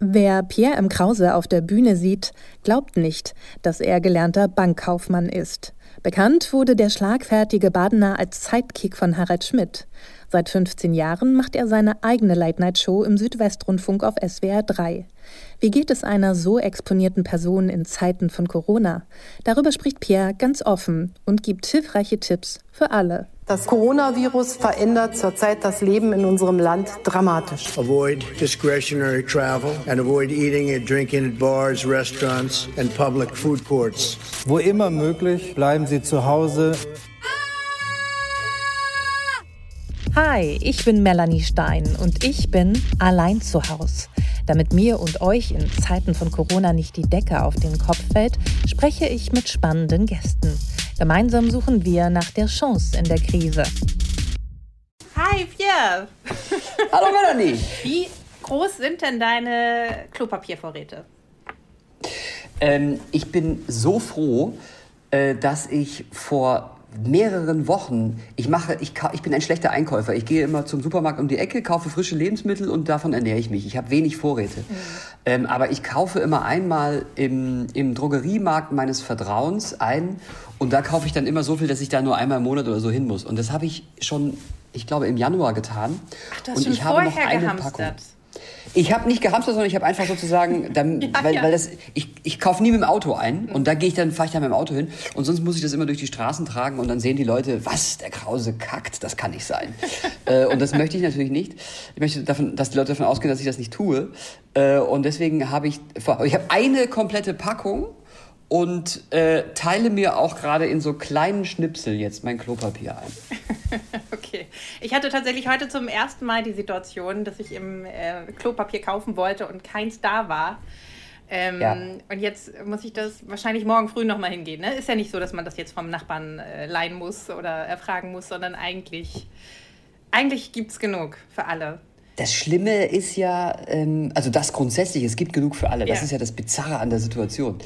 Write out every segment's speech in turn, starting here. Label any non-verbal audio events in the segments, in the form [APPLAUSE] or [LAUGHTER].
Wer Pierre M. Krause auf der Bühne sieht, glaubt nicht, dass er gelernter Bankkaufmann ist. Bekannt wurde der schlagfertige Badener als Sidekick von Harald Schmidt. Seit 15 Jahren macht er seine eigene Late-Night-Show im Südwestrundfunk auf SWR 3. Wie geht es einer so exponierten Person in Zeiten von Corona? Darüber spricht Pierre ganz offen und gibt hilfreiche Tipps für alle. Das Coronavirus verändert zurzeit das Leben in unserem Land dramatisch. Avoid discretionary travel and avoid eating and drinking at bars, restaurants and public food courts. Wo immer möglich, bleiben Sie zu Hause. Hi, ich bin Melanie Stein und ich bin allein zu Hause. Damit mir und euch in Zeiten von Corona nicht die Decke auf den Kopf fällt, spreche ich mit spannenden Gästen. Gemeinsam suchen wir nach der Chance in der Krise. Hi Pierre! [LAUGHS] Hallo Melanie! Wie groß sind denn deine Klopapiervorräte? Ähm, ich bin so froh, äh, dass ich vor mehreren Wochen, ich mache, ich, ich bin ein schlechter Einkäufer. Ich gehe immer zum Supermarkt um die Ecke, kaufe frische Lebensmittel und davon ernähre ich mich. Ich habe wenig Vorräte. Mhm. Ähm, aber ich kaufe immer einmal im, im Drogeriemarkt meines Vertrauens ein und da kaufe ich dann immer so viel, dass ich da nur einmal im Monat oder so hin muss. Und das habe ich schon, ich glaube, im Januar getan. Ach, du hast und schon ich habe noch eine gehamstert. Packung. Ich habe nicht gehamstert, sondern ich habe einfach sozusagen, [LAUGHS] dann, ja, weil, ja. weil das, ich, ich kaufe nie mit dem Auto ein und da gehe ich dann, fahre ich dann mit dem Auto hin und sonst muss ich das immer durch die Straßen tragen und dann sehen die Leute, was, der Krause kackt, das kann nicht sein. [LAUGHS] äh, und das möchte ich natürlich nicht. Ich möchte davon, dass die Leute davon ausgehen, dass ich das nicht tue. Äh, und deswegen habe ich, ich habe eine komplette Packung und äh, teile mir auch gerade in so kleinen Schnipsel jetzt mein Klopapier ein. [LAUGHS] okay. Ich hatte tatsächlich heute zum ersten Mal die Situation, dass ich im äh, Klopapier kaufen wollte und keins da war. Ähm, ja. Und jetzt muss ich das wahrscheinlich morgen früh nochmal hingehen. Ne? Ist ja nicht so, dass man das jetzt vom Nachbarn äh, leihen muss oder erfragen muss, sondern eigentlich, eigentlich gibt es genug für alle. Das Schlimme ist ja, ähm, also das grundsätzlich, es gibt genug für alle. Das ja. ist ja das Bizarre an der Situation.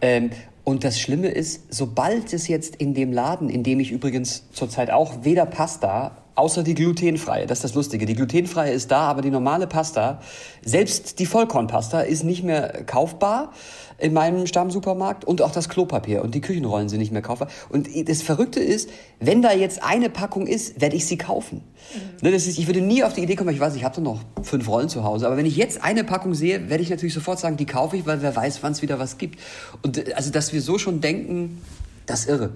Ähm, und das Schlimme ist, sobald es jetzt in dem Laden, in dem ich übrigens zurzeit auch weder Pasta, außer die glutenfreie, das ist das Lustige, die glutenfreie ist da, aber die normale Pasta, selbst die Vollkornpasta ist nicht mehr kaufbar in meinem Stammsupermarkt und auch das Klopapier und die Küchenrollen sind nicht mehr kaufbar. Und das Verrückte ist, wenn da jetzt eine Packung ist, werde ich sie kaufen. Mhm. Ne, das ist, ich würde nie auf die Idee kommen, ich weiß, ich habe noch fünf Rollen zu Hause, aber wenn ich jetzt eine Packung sehe, werde ich natürlich sofort sagen, die kaufe ich, weil wer weiß, wann es wieder was gibt. Und äh, also, dass wir so schon denken, das ist irre.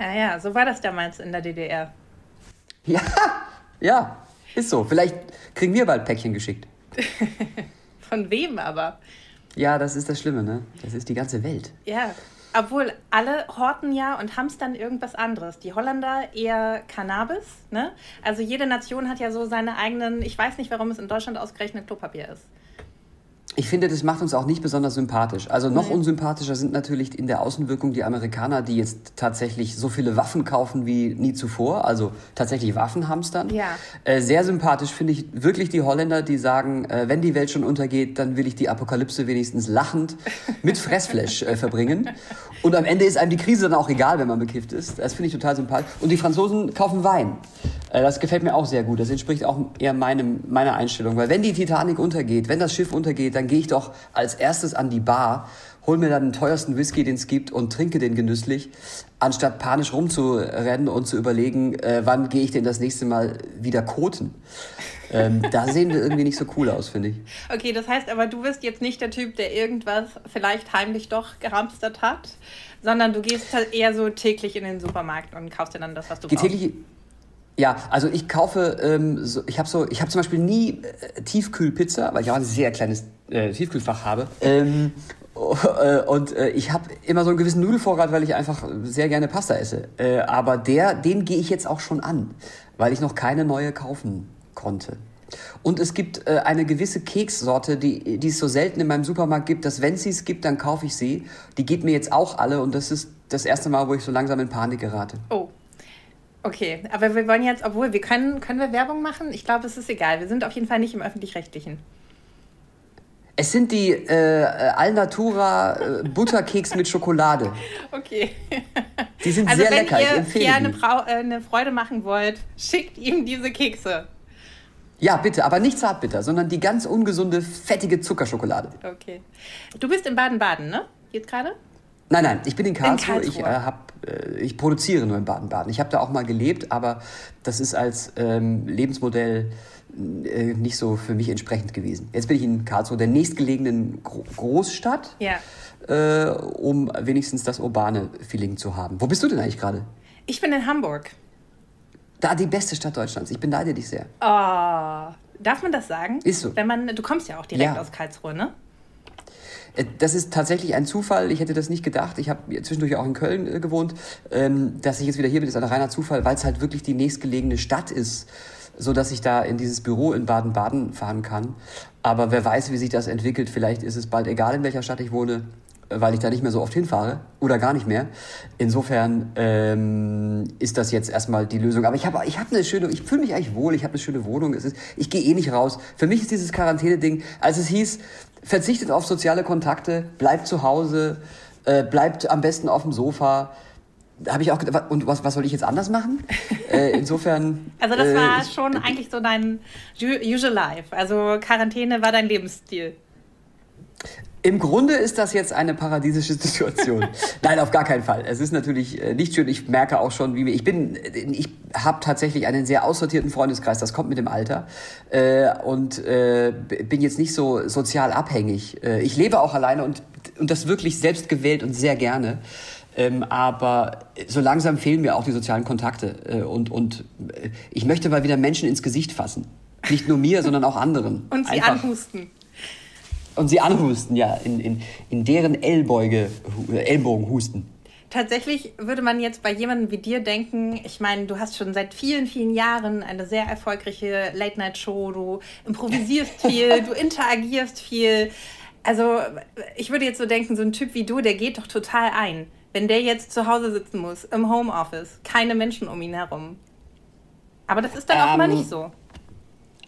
Ja, ja, so war das damals in der DDR. [LAUGHS] Ja, ja, ist so. Vielleicht kriegen wir bald Päckchen geschickt. [LAUGHS] Von wem aber? Ja, das ist das Schlimme, ne? Das ist die ganze Welt. Ja, obwohl alle horten ja und hamstern irgendwas anderes. Die Holländer eher Cannabis, ne? Also jede Nation hat ja so seine eigenen, ich weiß nicht, warum es in Deutschland ausgerechnet Klopapier ist. Ich finde, das macht uns auch nicht besonders sympathisch. Also noch Nein. unsympathischer sind natürlich in der Außenwirkung die Amerikaner, die jetzt tatsächlich so viele Waffen kaufen wie nie zuvor, also tatsächlich Waffen hamstern. Ja. Äh, sehr sympathisch finde ich wirklich die Holländer, die sagen, äh, wenn die Welt schon untergeht, dann will ich die Apokalypse wenigstens lachend mit Fressflash äh, verbringen. Und am Ende ist einem die Krise dann auch egal, wenn man bekifft ist. Das finde ich total sympathisch. Und die Franzosen kaufen Wein. Äh, das gefällt mir auch sehr gut. Das entspricht auch eher meinem, meiner Einstellung. Weil wenn die Titanic untergeht, wenn das Schiff untergeht, dann gehe ich doch als erstes an die Bar, hol mir dann den teuersten Whisky, den es gibt und trinke den genüsslich, anstatt panisch rumzurennen und zu überlegen, äh, wann gehe ich denn das nächste Mal wieder koten. Ähm, [LAUGHS] da sehen wir irgendwie nicht so cool aus, finde ich. Okay, das heißt aber, du bist jetzt nicht der Typ, der irgendwas vielleicht heimlich doch gehamstert hat, sondern du gehst halt eher so täglich in den Supermarkt und kaufst dir dann das, was du brauchst. Täglich, ja, also ich kaufe, ähm, so, ich habe so, ich habe zum Beispiel nie äh, Tiefkühlpizza, weil ich auch ein sehr kleines äh, Tiefkühlfach habe. Ähm, äh, und äh, ich habe immer so einen gewissen Nudelvorrat, weil ich einfach sehr gerne Pasta esse. Äh, aber der, den gehe ich jetzt auch schon an, weil ich noch keine neue kaufen konnte. Und es gibt äh, eine gewisse Kekssorte, die, die es so selten in meinem Supermarkt gibt, dass wenn sie es gibt, dann kaufe ich sie. Die geht mir jetzt auch alle und das ist das erste Mal, wo ich so langsam in Panik gerate. Oh. Okay, aber wir wollen jetzt, obwohl wir können, können wir Werbung machen? Ich glaube, es ist egal. Wir sind auf jeden Fall nicht im öffentlich-rechtlichen. Es sind die äh, Alnatura äh, Butterkeks mit Schokolade. [LAUGHS] Okay. Die sind also sehr lecker. Wenn ihr Pierre eine, äh, eine Freude machen wollt, schickt ihm diese Kekse. Ja, bitte, aber nicht zartbitter, sondern die ganz ungesunde, fettige Zuckerschokolade. Okay. Du bist in Baden-Baden, ne? Jetzt gerade? Nein, nein, ich bin in Karlsruhe. In Karlsruhe. Ich, äh, hab, äh, ich produziere nur in Baden-Baden. Ich habe da auch mal gelebt, aber das ist als ähm, Lebensmodell äh, nicht so für mich entsprechend gewesen. Jetzt bin ich in Karlsruhe, der nächstgelegenen Gro Großstadt, Ja. äh, um wenigstens das urbane Feeling zu haben. Wo bist du denn eigentlich gerade? Ich bin in Hamburg. Da die beste Stadt Deutschlands. Ich beneide dich sehr. Oh, darf man das sagen? Ist so. Wenn man, du kommst ja auch direkt Ja. aus Karlsruhe, ne? Äh, Das ist tatsächlich ein Zufall. Ich hätte das nicht gedacht. Ich habe zwischendurch auch in Köln äh, gewohnt. Ähm, dass ich jetzt wieder hier bin, ist ein reiner Zufall, weil es halt wirklich die nächstgelegene Stadt ist, so dass ich da in dieses Büro in Baden-Baden fahren kann. Aber wer weiß, wie sich das entwickelt. Vielleicht ist es bald egal, in welcher Stadt ich wohne, weil ich da nicht mehr so oft hinfahre oder gar nicht mehr. Insofern ähm, ist das jetzt erstmal die Lösung. Aber ich habe ich hab eine schöne, ich fühle mich eigentlich wohl. Ich habe eine schöne Wohnung. Es ist, ich gehe eh nicht raus. Für mich ist dieses Quarantäne-Ding, als es hieß, verzichtet auf soziale Kontakte, bleibt zu Hause, äh, bleibt am besten auf dem Sofa. Da habe ich auch gedacht, und was, was soll ich jetzt anders machen? [LAUGHS] äh, insofern. Also das äh, war ich- schon eigentlich so dein usual life. Also Quarantäne war dein Lebensstil. Im Grunde ist das jetzt eine paradiesische Situation. [LAUGHS] Nein, auf gar keinen Fall. Es ist natürlich äh, nicht schön. Ich merke auch schon, wie wir. Ich bin, ich habe tatsächlich einen sehr aussortierten Freundeskreis. Das kommt mit dem Alter äh, und äh, bin jetzt nicht so sozial abhängig. Äh, ich lebe auch alleine und und das wirklich selbst gewählt und sehr gerne. Ähm, aber so langsam fehlen mir auch die sozialen Kontakte äh, und und äh, ich möchte mal wieder Menschen ins Gesicht fassen. Nicht nur mir, [LAUGHS] sondern auch anderen. Und sie Einfach- anhusten. Und sie anhusten, ja, in, in, in deren Ellbeuge, äh, Ellbogen husten. Tatsächlich würde man jetzt bei jemandem wie dir denken, ich meine, du hast schon seit vielen, vielen Jahren eine sehr erfolgreiche Late-Night-Show, du improvisierst [LAUGHS] viel, du interagierst viel. Also ich würde jetzt so denken, so ein Typ wie du, der geht doch total ein. Wenn der jetzt zu Hause sitzen muss, im Homeoffice, keine Menschen um ihn herum. Aber das ist dann auch mal Ähm, nicht so.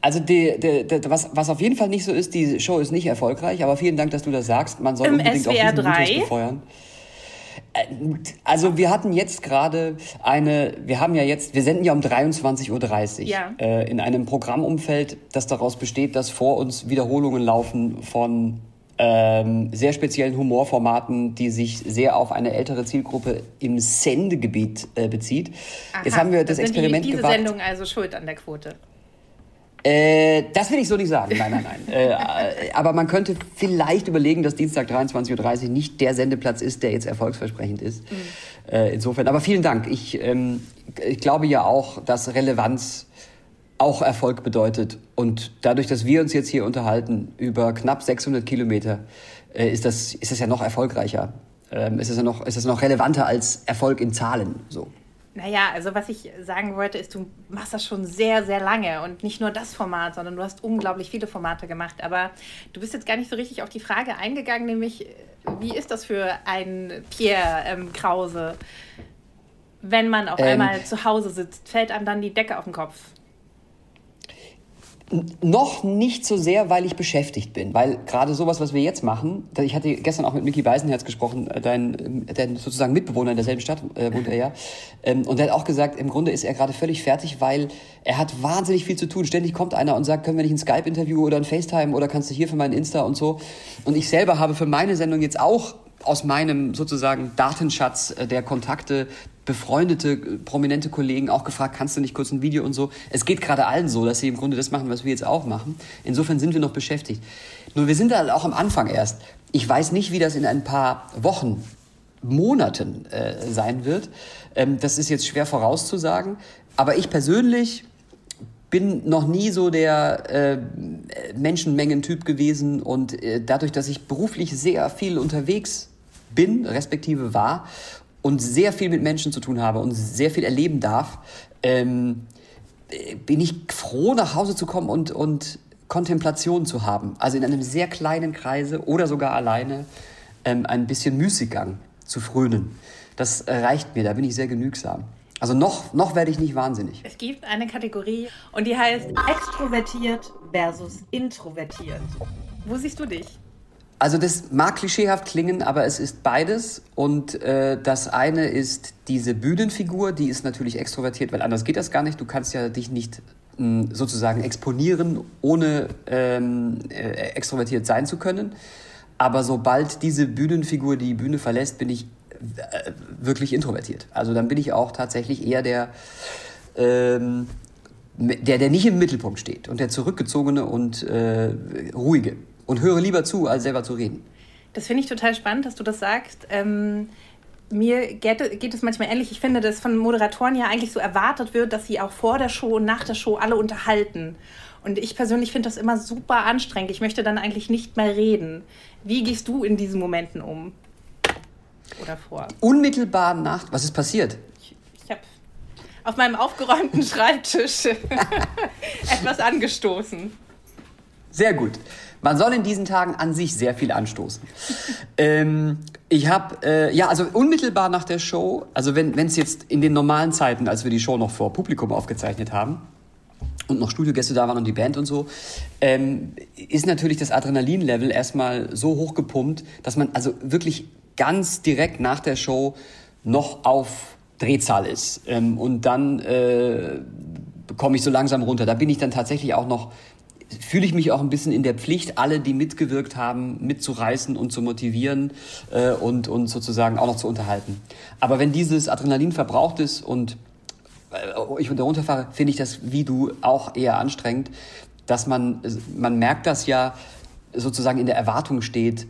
Also die, die, die, was, was auf jeden Fall nicht so ist, die Show ist nicht erfolgreich, aber vielen Dank, dass du das sagst. Man soll Im unbedingt auch SWR diesen Mythos 3? befeuern. Äh, Also wir hatten jetzt gerade eine, wir haben ja jetzt, wir senden ja um 23.30 Uhr Ja. äh, in einem Programmumfeld, das daraus besteht, dass vor uns Wiederholungen laufen von ähm, sehr speziellen Humorformaten, die sich sehr auf eine ältere Zielgruppe im Sendegebiet äh, bezieht. jetzt Aha, haben wir das sind Experiment die, diese gewagt. Sendung also schuld an der Quote. Äh, das will ich so nicht sagen. Nein, nein, nein. äh, äh, aber man könnte vielleicht überlegen, dass Dienstag 23.30 Uhr nicht der Sendeplatz ist, der jetzt erfolgsversprechend ist. Äh, insofern, aber vielen Dank. Ich, ähm, ich glaube ja auch, dass Relevanz auch Erfolg bedeutet. Und dadurch, dass wir uns jetzt hier unterhalten über knapp 600 Kilometer, äh, ist, das, ist das ja noch erfolgreicher. Ähm, ist, das ja noch, ist das noch relevanter als Erfolg in Zahlen. So. Naja, also was ich sagen wollte, ist, du machst das schon sehr, sehr lange und nicht nur das Format, sondern du hast unglaublich viele Formate gemacht. Aber du bist jetzt gar nicht so richtig auf die Frage eingegangen, nämlich, wie ist das für einen Pierre ähm, Krause, wenn man auf Ähm. einmal zu Hause sitzt, fällt einem dann die Decke auf den Kopf? Noch nicht so sehr, weil ich beschäftigt bin. Weil gerade sowas, was wir jetzt machen, ich hatte gestern auch mit Mickey Beisenherz gesprochen, äh, dein, äh, dein sozusagen Mitbewohner in derselben Stadt äh, wohnt er ja. Ähm, und der hat auch gesagt, im Grunde ist er gerade völlig fertig, weil er hat wahnsinnig viel zu tun. Ständig kommt einer und sagt, können wir nicht ein Skype-Interview oder ein FaceTime oder kannst du hier für meinen Insta und so. Und ich selber habe für meine Sendung jetzt auch aus meinem sozusagen Datenschatz äh, der Kontakte befreundete, äh, prominente Kollegen auch gefragt, kannst du nicht kurz ein Video und so. Es geht gerade allen so, dass sie im Grunde das machen, was wir jetzt auch machen. Insofern sind wir noch beschäftigt. Nur wir sind da auch am Anfang erst. Ich weiß nicht, wie das in ein paar Wochen, Monaten äh, sein wird. Ähm, das ist jetzt schwer vorauszusagen. Aber ich persönlich bin noch nie so der äh, Menschenmengentyp gewesen und äh, dadurch, dass ich beruflich sehr viel unterwegs bin, respektive war und sehr viel mit Menschen zu tun habe und sehr viel erleben darf, ähm, äh, bin ich froh, nach Hause zu kommen und, und Kontemplation zu haben. Also in einem sehr kleinen Kreise oder sogar alleine ähm, ein bisschen Müßiggang zu frönen. Das reicht mir, da bin ich sehr genügsam. Also noch, noch werde ich nicht wahnsinnig. Es gibt eine Kategorie und die heißt extrovertiert versus introvertiert. Wo siehst du dich? Also das mag klischeehaft klingen, aber es ist beides. Und äh, das eine ist diese Bühnenfigur, die ist natürlich extrovertiert, weil anders geht das gar nicht. Du kannst ja dich nicht sozusagen exponieren, ohne ähm, äh, extrovertiert sein zu können. Aber sobald diese Bühnenfigur die Bühne verlässt, bin ich äh, wirklich introvertiert. Also dann bin ich auch tatsächlich eher der, ähm, der, der nicht im Mittelpunkt steht und der zurückgezogene und äh, ruhige und höre lieber zu, als selber zu reden. Das finde ich total spannend, dass du das sagst. Ähm, mir geht, geht, es manchmal ähnlich. Ich finde, dass von Moderatoren ja eigentlich so erwartet wird, dass sie auch vor der Show und nach der Show alle unterhalten. Und ich persönlich finde das immer super anstrengend. Ich möchte dann eigentlich nicht mehr reden. Wie gehst du in diesen Momenten um? Oder vor? Unmittelbar nach. Was ist passiert? Ich, ich habe auf meinem aufgeräumten [LAUGHS] Schreibtisch [LAUGHS] etwas angestoßen. Sehr gut. Man soll in diesen Tagen an sich sehr viel anstoßen. [LAUGHS] ähm, ich habe, äh, ja, also unmittelbar nach der Show, also wenn es jetzt in den normalen Zeiten, als wir die Show noch vor Publikum aufgezeichnet haben, und noch Studiogäste da waren und die Band und so, ähm, ist natürlich das Adrenalinlevel erstmal so hochgepumpt, dass man also wirklich ganz direkt nach der Show noch auf Drehzahl ist. Ähm, und dann äh, komme ich so langsam runter. Da bin ich dann tatsächlich auch noch fühle ich mich auch ein bisschen in der Pflicht, alle, die mitgewirkt haben, mitzureißen und zu motivieren äh, und, und sozusagen auch noch zu unterhalten. Aber wenn dieses Adrenalin verbraucht ist und äh, ich darunter fahre, finde ich das wie du auch eher anstrengend, dass man, man merkt das ja sozusagen in der Erwartung steht,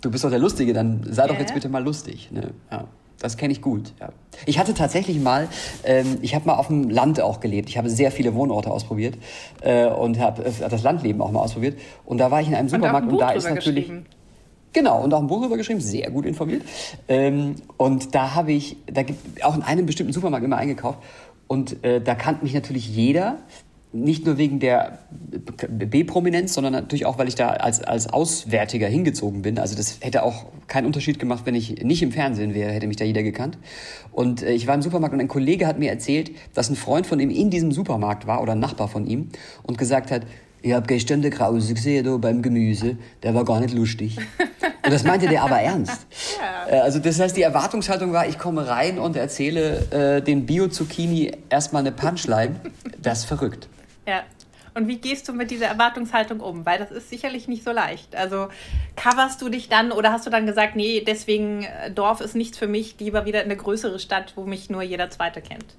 du bist doch der Lustige, dann sei doch jetzt bitte mal lustig. Ne? Ja. Das kenne ich gut. Ja. Ich hatte tatsächlich mal, ähm, ich habe mal auf dem Land auch gelebt. Ich habe sehr viele Wohnorte ausprobiert äh, und habe äh, das Landleben auch mal ausprobiert. Und da war ich in einem Supermarkt und, und da ist natürlich Genau, und auch ein Buch darüber geschrieben, sehr gut informiert. Ähm, und da habe ich, da gibt auch in einem bestimmten Supermarkt immer eingekauft. Und äh, da kannte mich natürlich jeder, nicht nur wegen der B-Prominenz, sondern natürlich auch, weil ich da als, als Auswärtiger hingezogen bin. Also das hätte auch keinen Unterschied gemacht, wenn ich nicht im Fernsehen wäre, hätte mich da jeder gekannt. Und äh, ich war im Supermarkt und ein Kollege hat mir erzählt, dass ein Freund von ihm in diesem Supermarkt war oder ein Nachbar von ihm und gesagt hat, ich habe gestern den Krause gesehen da beim Gemüse, der war gar nicht lustig. [LAUGHS] Und das meinte der aber ernst. Ja. Äh, also das heißt, die Erwartungshaltung war, ich komme rein und erzähle äh, den Bio-Zucchini erstmal eine Punchline. Das ist verrückt. Ja. Und wie gehst du mit dieser Erwartungshaltung um? Weil das ist sicherlich nicht so leicht. Also coverst du dich dann oder hast du dann gesagt, nee, deswegen äh, Dorf ist nichts für mich, lieber wieder in eine größere Stadt, wo mich nur jeder Zweite kennt?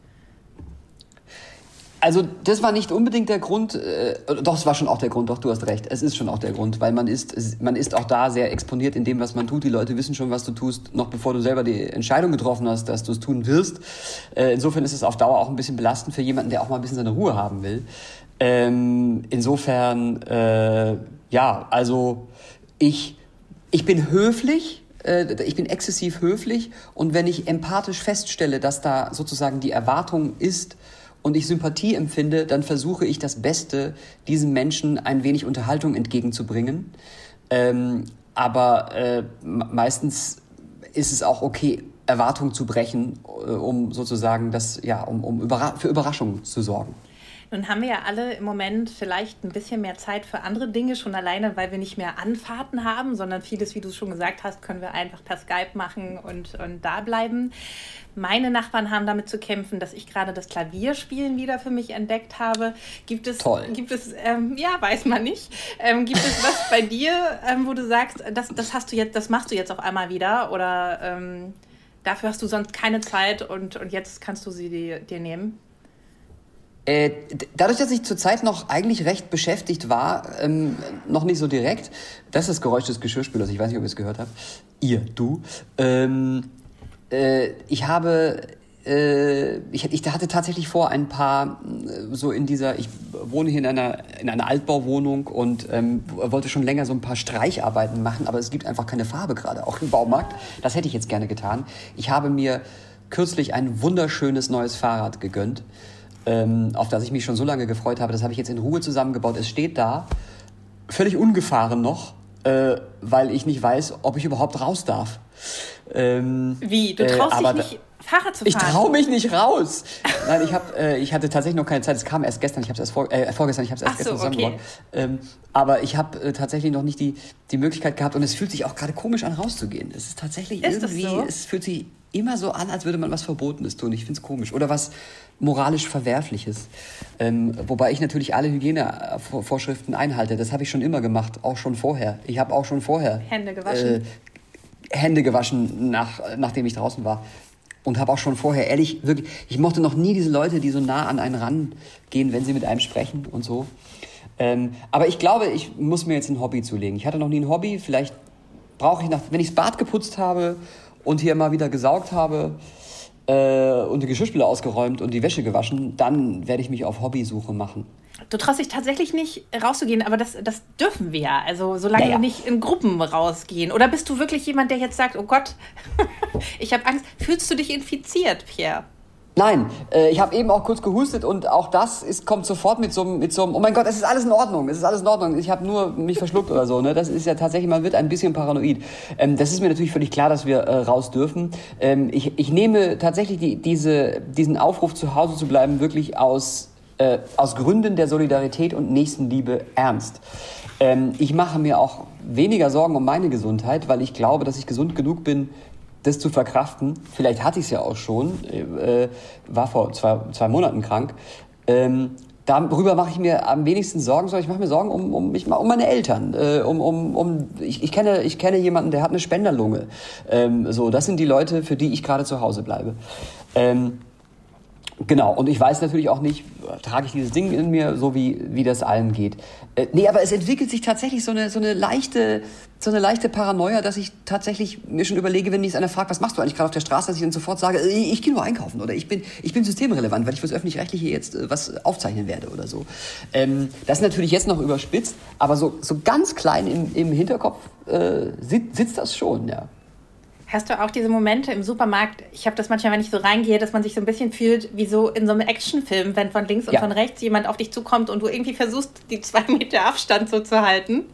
Also das war nicht unbedingt der Grund, äh, doch es war schon auch der Grund, doch du hast recht, es ist schon auch der Grund, weil man ist, man ist auch da sehr exponiert in dem, was man tut. Die Leute wissen schon, was du tust, noch bevor du selber die Entscheidung getroffen hast, dass du es tun wirst. Äh, insofern ist es auf Dauer auch ein bisschen belastend für jemanden, der auch mal ein bisschen seine Ruhe haben will. Ähm, insofern, äh, ja, also ich, ich bin höflich, äh, ich bin exzessiv höflich und wenn ich empathisch feststelle, dass da sozusagen die Erwartung ist, und ich Sympathie empfinde, dann versuche ich das Beste, diesem Menschen ein wenig Unterhaltung entgegenzubringen. Ähm, aber äh, meistens ist es auch okay, Erwartungen zu brechen, äh, um sozusagen das, ja, um, um überra für Überraschungen zu sorgen. Nun haben wir ja alle im Moment vielleicht ein bisschen mehr Zeit für andere Dinge, schon alleine, weil wir nicht mehr Anfahrten haben, sondern vieles, wie du es schon gesagt hast, können wir einfach per Skype machen und, und da bleiben. Meine Nachbarn haben damit zu kämpfen, dass ich gerade das Klavierspielen wieder für mich entdeckt habe. Gibt es, Toll. Gibt es, ähm, ja, weiß man nicht. Ähm, gibt es was bei dir, ähm, wo du sagst, das, das hast du jetzt, das machst du jetzt auf einmal wieder oder ähm, dafür hast du sonst keine Zeit und, und jetzt kannst du sie dir, dir nehmen? Äh, dadurch, dass ich zurzeit noch eigentlich recht beschäftigt war, ähm, noch nicht so direkt, das ist das Geräusch des Geschirrspülers, ich weiß nicht, ob ihr es gehört habt, ihr, du, ähm, äh, ich habe äh, ich, ich hatte tatsächlich vor, ein paar äh, so in dieser, ich wohne hier in einer, in einer Altbauwohnung und ähm, wollte schon länger so ein paar Streicharbeiten machen, aber es gibt einfach keine Farbe gerade, auch im Baumarkt. Das hätte ich jetzt gerne getan. Ich habe mir kürzlich ein wunderschönes neues Fahrrad gegönnt, ähm, auf das ich mich schon so lange gefreut habe. Das habe ich jetzt in Ruhe zusammengebaut. Es steht da, völlig ungefahren noch, äh, weil ich nicht weiß, ob ich überhaupt raus darf. Ähm, Wie? Du traust äh, dich nicht, Fahrrad zu fahren? Ich traue mich nicht raus. Nein, ich, hab, äh, ich hatte tatsächlich noch keine Zeit. Es kam erst gestern. Ich habe es erst vor, äh, vorgestern. Ich habe es erst Ach gestern so, zusammengebaut. Okay. Ähm, aber ich habe äh, tatsächlich noch nicht die, die Möglichkeit gehabt und es fühlt sich auch gerade komisch an, rauszugehen. Es ist tatsächlich ist irgendwie, so? es fühlt sich immer so an, als würde man was Verbotenes tun. Ich finde es komisch. Oder was moralisch Verwerfliches. Ähm, wobei ich natürlich alle Hygienevorschriften einhalte. Das habe ich schon immer gemacht, auch schon vorher. Ich habe auch schon vorher Hände gewaschen. Äh, Hände gewaschen, nach, nachdem ich draußen war. Und habe auch schon vorher, ehrlich, wirklich, ich mochte noch nie diese Leute, die so nah an einen rangehen, wenn sie mit einem sprechen und so. Ähm, aber ich glaube, ich muss mir jetzt ein Hobby zulegen. Ich hatte noch nie ein Hobby. Vielleicht brauche ich, nach, wenn ich das Bad geputzt habe und hier mal wieder gesaugt habe äh, und die Geschirrspüler ausgeräumt und die Wäsche gewaschen, dann werde ich mich auf Hobbysuche machen. Du traust dich tatsächlich nicht rauszugehen, aber das, das dürfen wir ja. Also solange ja, ja. wir nicht in Gruppen rausgehen. Oder bist du wirklich jemand, der jetzt sagt, oh Gott, [LAUGHS] ich habe Angst. Fühlst du dich infiziert, Pierre? Nein, äh, ich habe eben auch kurz gehustet und auch das ist, kommt sofort mit so, mit so einem, oh mein Gott, es ist alles in Ordnung, es ist alles in Ordnung, ich habe nur mich verschluckt oder so. Ne? Das ist ja tatsächlich, man wird ein bisschen paranoid. Ähm, das ist mir natürlich völlig klar, dass wir äh, raus dürfen. Ähm, ich, ich nehme tatsächlich die, diese, diesen Aufruf, zu Hause zu bleiben, wirklich aus, äh, aus Gründen der Solidarität und Nächstenliebe ernst. Ähm, ich mache mir auch weniger Sorgen um meine Gesundheit, weil ich glaube, dass ich gesund genug bin, das zu verkraften. Vielleicht hatte ich es ja auch schon, äh, war vor zwei, zwei Monaten krank. Ähm, darüber mache ich mir am wenigsten Sorgen, sondern ich mache mir Sorgen um, um, mich, um meine Eltern. Äh, um, um, um, ich, ich, kenne, ich kenne jemanden, der hat eine Spenderlunge. Ähm, so, das sind die Leute, für die ich gerade zu Hause bleibe. Ähm, Genau, und ich weiß natürlich auch nicht, trage ich dieses Ding in mir, so wie, wie das allen geht. Äh, nee, aber es entwickelt sich tatsächlich so eine, so eine leichte, so eine leichte Paranoia, dass ich tatsächlich mir schon überlege, wenn mich einer fragt, was machst du eigentlich gerade auf der Straße, dass ich dann sofort sage, ich, äh, ich gehe nur einkaufen oder ich bin, ich bin systemrelevant, weil ich fürs Öffentlich-Rechtliche jetzt äh, was aufzeichnen werde oder so. Ähm, das ist natürlich jetzt noch überspitzt, aber so, so ganz klein im, im Hinterkopf äh, sitzt, sitzt das schon, ja. Hast du auch diese Momente im Supermarkt? Ich habe das manchmal, wenn ich so reingehe, dass man sich so ein bisschen fühlt wie so in so einem Actionfilm, wenn von links und ja. von rechts jemand auf dich zukommt und du irgendwie versuchst, die zwei Meter Abstand so zu halten.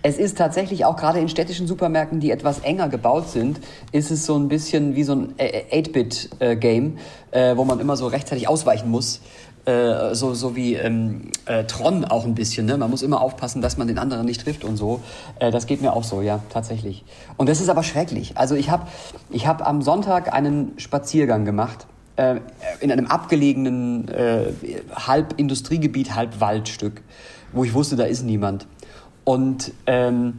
Es ist tatsächlich auch gerade in städtischen Supermärkten, die etwas enger gebaut sind, ist es so ein bisschen wie so ein 8-Bit-Game, äh, wo man immer so rechtzeitig ausweichen muss. Äh, so, so wie ähm, äh, Tron auch ein bisschen. Ne? Man muss immer aufpassen, dass man den anderen nicht trifft und so. Äh, das geht mir auch so, ja, tatsächlich. Und das ist aber schrecklich. Also ich habe ich hab am Sonntag einen Spaziergang gemacht äh, in einem abgelegenen äh, halb Industriegebiet, halb Waldstück, wo ich wusste, da ist niemand. Und ähm,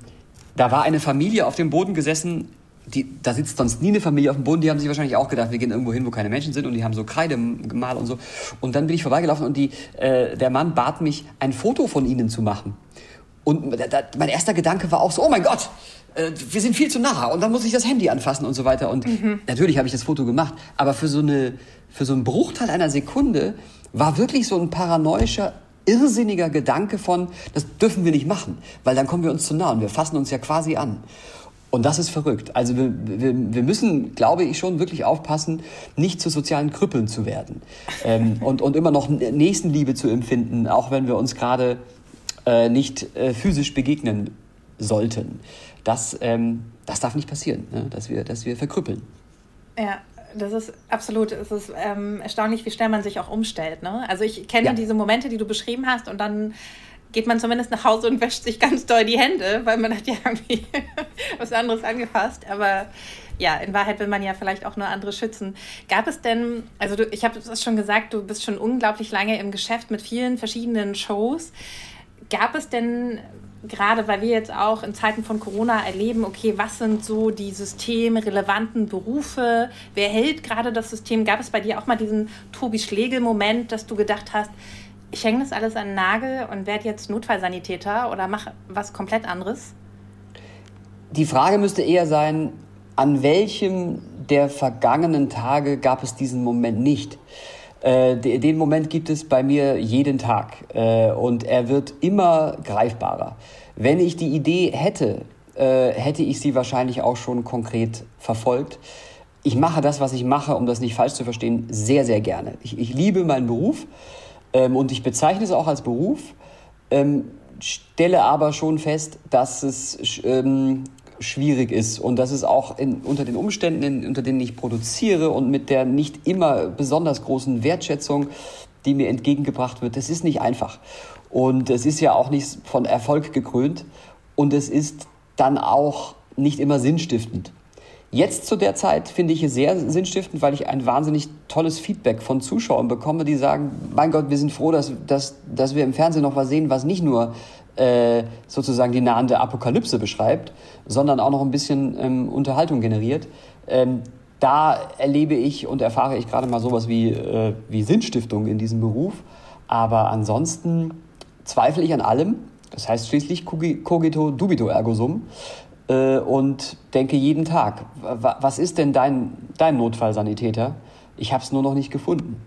da war eine Familie auf dem Boden gesessen, die, da sitzt sonst nie eine Familie auf dem Boden, die haben sich wahrscheinlich auch gedacht, wir gehen irgendwo hin, wo keine Menschen sind und die haben so Kreide gemalt und so. Und dann bin ich vorbeigelaufen und die, äh, der Mann bat mich, ein Foto von ihnen zu machen. Und da, mein erster Gedanke war auch so, oh mein Gott, äh, wir sind viel zu nah und dann muss ich das Handy anfassen und so weiter. Und mhm. natürlich habe ich das Foto gemacht, aber für so, eine, für so einen Bruchteil einer Sekunde war wirklich so ein paranoischer irrsinniger Gedanke von, das dürfen wir nicht machen, weil dann kommen wir uns zu nah und wir fassen uns ja quasi an. Und das ist verrückt. Also wir, wir, wir müssen, glaube ich, schon wirklich aufpassen, nicht zu sozialen Krüppeln zu werden ähm, [LAUGHS] und, und immer noch Nächstenliebe zu empfinden, auch wenn wir uns gerade äh, nicht äh, physisch begegnen sollten. Das, ähm, das darf nicht passieren, ne? dass, wir, dass wir verkrüppeln. Ja, das ist absolut, es ist ähm, erstaunlich, wie schnell man sich auch umstellt. Ne? Also ich kenne ja. diese Momente, die du beschrieben hast und dann geht man zumindest nach Hause und wäscht sich ganz doll die Hände, weil man hat ja irgendwie [LAUGHS] was anderes angefasst. Aber ja, in Wahrheit will man ja vielleicht auch nur andere schützen. Gab es denn, also du, ich habe es schon gesagt, du bist schon unglaublich lange im Geschäft mit vielen verschiedenen Shows. Gab es denn gerade weil wir jetzt auch in Zeiten von Corona erleben, okay, was sind so die systemrelevanten Berufe? Wer hält gerade das System? Gab es bei dir auch mal diesen Tobi Schlegel-Moment, dass du gedacht hast, ich hänge das alles an den Nagel und werde jetzt Notfallsanitäter oder mache was komplett anderes? Die Frage müsste eher sein, an welchem der vergangenen Tage gab es diesen Moment nicht? Äh, den Moment gibt es bei mir jeden Tag äh, und er wird immer greifbarer. Wenn ich die Idee hätte, äh, hätte ich sie wahrscheinlich auch schon konkret verfolgt. Ich mache das, was ich mache, um das nicht falsch zu verstehen, sehr, sehr gerne. Ich, ich liebe meinen Beruf ähm, und ich bezeichne es auch als Beruf, ähm, stelle aber schon fest, dass es ähm, schwierig ist und dass es auch in, unter den Umständen, in, unter denen ich produziere und mit der nicht immer besonders großen Wertschätzung, die mir entgegengebracht wird, das ist nicht einfach. Und es ist ja auch nicht von Erfolg gekrönt und es ist dann auch nicht immer sinnstiftend. Jetzt zu der Zeit finde ich es sehr sinnstiftend, weil ich ein wahnsinnig tolles Feedback von Zuschauern bekomme, die sagen, mein Gott, wir sind froh, dass, dass, dass wir im Fernsehen noch was sehen, was nicht nur äh, sozusagen die nahende Apokalypse beschreibt, sondern auch noch ein bisschen ähm, Unterhaltung generiert. Ähm, da erlebe ich und erfahre ich gerade mal sowas wie, äh, wie Sinnstiftung in diesem Beruf. Aber ansonsten zweifle ich an allem. Das heißt schließlich cogito dubito ergo sum und denke jeden Tag, was ist denn dein, dein Notfallsanitäter? Ich habe es nur noch nicht gefunden.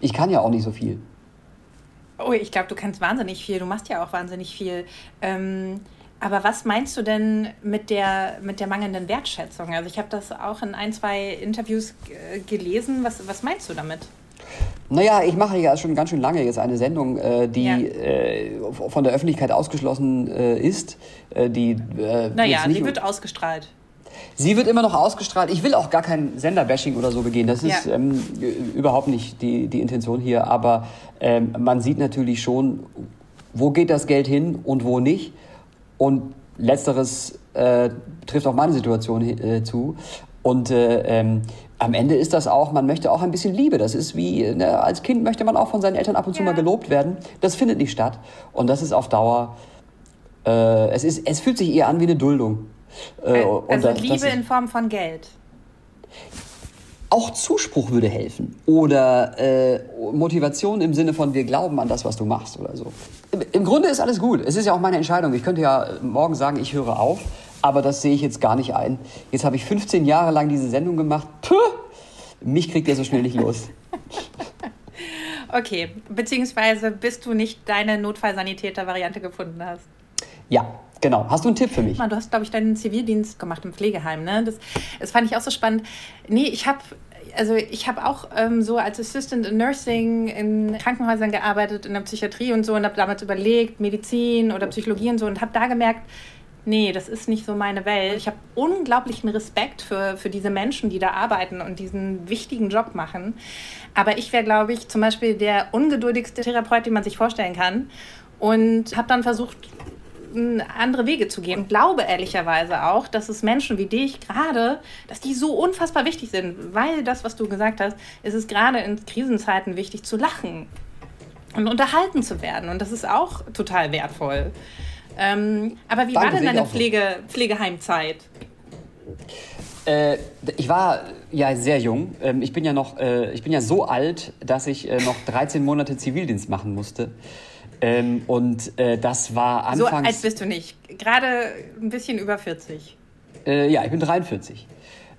Ich kann ja auch nicht so viel. Oh, ich glaube, du kannst wahnsinnig viel. Du machst ja auch wahnsinnig viel. Ähm, aber was meinst du denn mit der, mit der mangelnden Wertschätzung? Also ich habe das auch in ein, zwei Interviews gelesen. Was, was meinst du damit? Naja, ich mache ja schon ganz schön lange jetzt eine Sendung, äh, die ja. äh, von der Öffentlichkeit ausgeschlossen äh, ist. Äh, die, äh, naja, sie wird ausgestrahlt. Sie wird immer noch ausgestrahlt. Ich will auch gar kein Senderbashing oder so begehen. Das ist ja. ähm, überhaupt nicht die, die Intention hier. Aber ähm, man sieht natürlich schon, wo geht das Geld hin und wo nicht. Und letzteres äh, trifft auch meine Situation zu. Und äh, ähm, am Ende ist das auch, man möchte auch ein bisschen Liebe. Das ist wie, ne, als Kind möchte man auch von seinen Eltern ab und zu ja. mal gelobt werden. Das findet nicht statt. Und das ist auf Dauer, äh, es, ist, es fühlt sich eher an wie eine Duldung. Äh, also das, Liebe das in Form von Geld. Auch Zuspruch würde helfen. Oder äh, Motivation im Sinne von, wir glauben an das, was du machst oder so. Im, Im Grunde ist alles gut. Es ist ja auch meine Entscheidung. Ich könnte ja morgen sagen, ich höre auf. Aber das sehe ich jetzt gar nicht ein. Jetzt habe ich 15 Jahre lang diese Sendung gemacht. Puh, mich kriegt ihr so schnell nicht los. [LAUGHS] okay, beziehungsweise bis du nicht deine Notfallsanitäter-Variante gefunden hast. Ja, Genau. Hast du einen Tipp für mich? Du hast, glaube ich, deinen Zivildienst gemacht im Pflegeheim. Ne? Das, das fand ich auch so spannend. Nee, ich habe also ich habe auch ähm, so als Assistant in Nursing in Krankenhäusern gearbeitet, in der Psychiatrie und so und habe damals überlegt, Medizin oder Psychologie und so und habe da gemerkt, nee, das ist nicht so meine Welt. Ich habe unglaublichen Respekt für, für diese Menschen, die da arbeiten und diesen wichtigen Job machen. Aber ich wäre, glaube ich, zum Beispiel der ungeduldigste Therapeut, den man sich vorstellen kann. Und habe dann versucht, andere Wege zu gehen. Und glaube ehrlicherweise auch, dass es Menschen wie dich gerade, dass die so unfassbar wichtig sind, weil das, was du gesagt hast, ist es gerade in Krisenzeiten wichtig zu lachen und unterhalten zu werden. Und das ist auch total wertvoll. Ähm, aber wie Danke, war denn deine Pflege, Pflegeheimzeit? Äh, ich war ja sehr jung. Ähm, ich bin ja noch, äh, ich bin ja so alt, dass ich äh, noch 13 Monate Zivildienst machen musste. Ähm, und das war anfangs... So alt bist du nicht. Gerade ein bisschen über 40. Äh, ja, ich bin 43.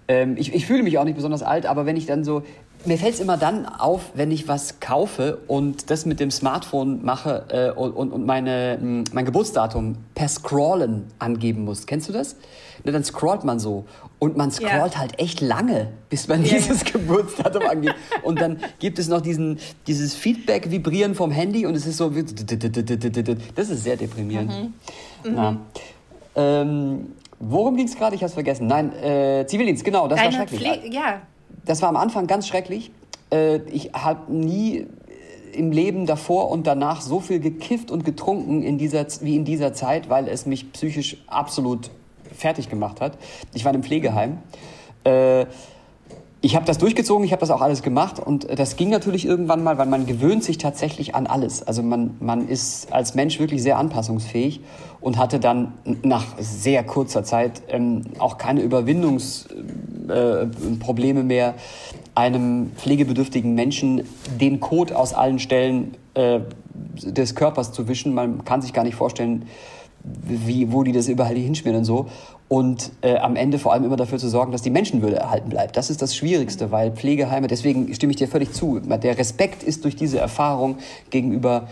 Ähm, ich, ich fühle mich auch nicht besonders alt, aber wenn ich dann so mir fällt es immer dann auf, wenn ich was kaufe und das mit dem Smartphone mache äh, und, und meine, hm, mein Geburtsdatum per Scrollen angeben muss. Kennst du das? Ne, dann scrollt man so und man scrollt ja. halt echt lange, bis man ja, dieses ja. [LAUGHS] Geburtsdatum angibt. Und dann gibt es noch diesen, dieses Feedback-Vibrieren vom Handy und es ist so, das ist sehr deprimierend. Mhm. Mhm. Ähm, worum ging es gerade? Ich habe es vergessen. Nein, äh, Zivildienst, genau, das Deine war schrecklich. Pfle ja, das war am Anfang ganz schrecklich. Äh, ich habe nie im Leben davor und danach so viel gekifft und getrunken in dieser, wie in dieser Zeit, weil es mich psychisch absolut fertig gemacht hat. Ich war in einem Pflegeheim. Äh, ich habe das durchgezogen, ich habe das auch alles gemacht und das ging natürlich irgendwann mal, weil man gewöhnt sich tatsächlich an alles. Also man, man ist als Mensch wirklich sehr anpassungsfähig und hatte dann nach sehr kurzer Zeit ähm, auch keine Überwindungsprobleme äh, mehr, einem pflegebedürftigen Menschen den Kot aus allen Stellen äh, des Körpers zu wischen. Man kann sich gar nicht vorstellen, wie, wo die das überall hinschmieren und so und äh, am Ende vor allem immer dafür zu sorgen, dass die Menschenwürde erhalten bleibt. Das ist das Schwierigste, weil Pflegeheime, deswegen stimme ich dir völlig zu, der Respekt ist durch diese Erfahrung gegenüber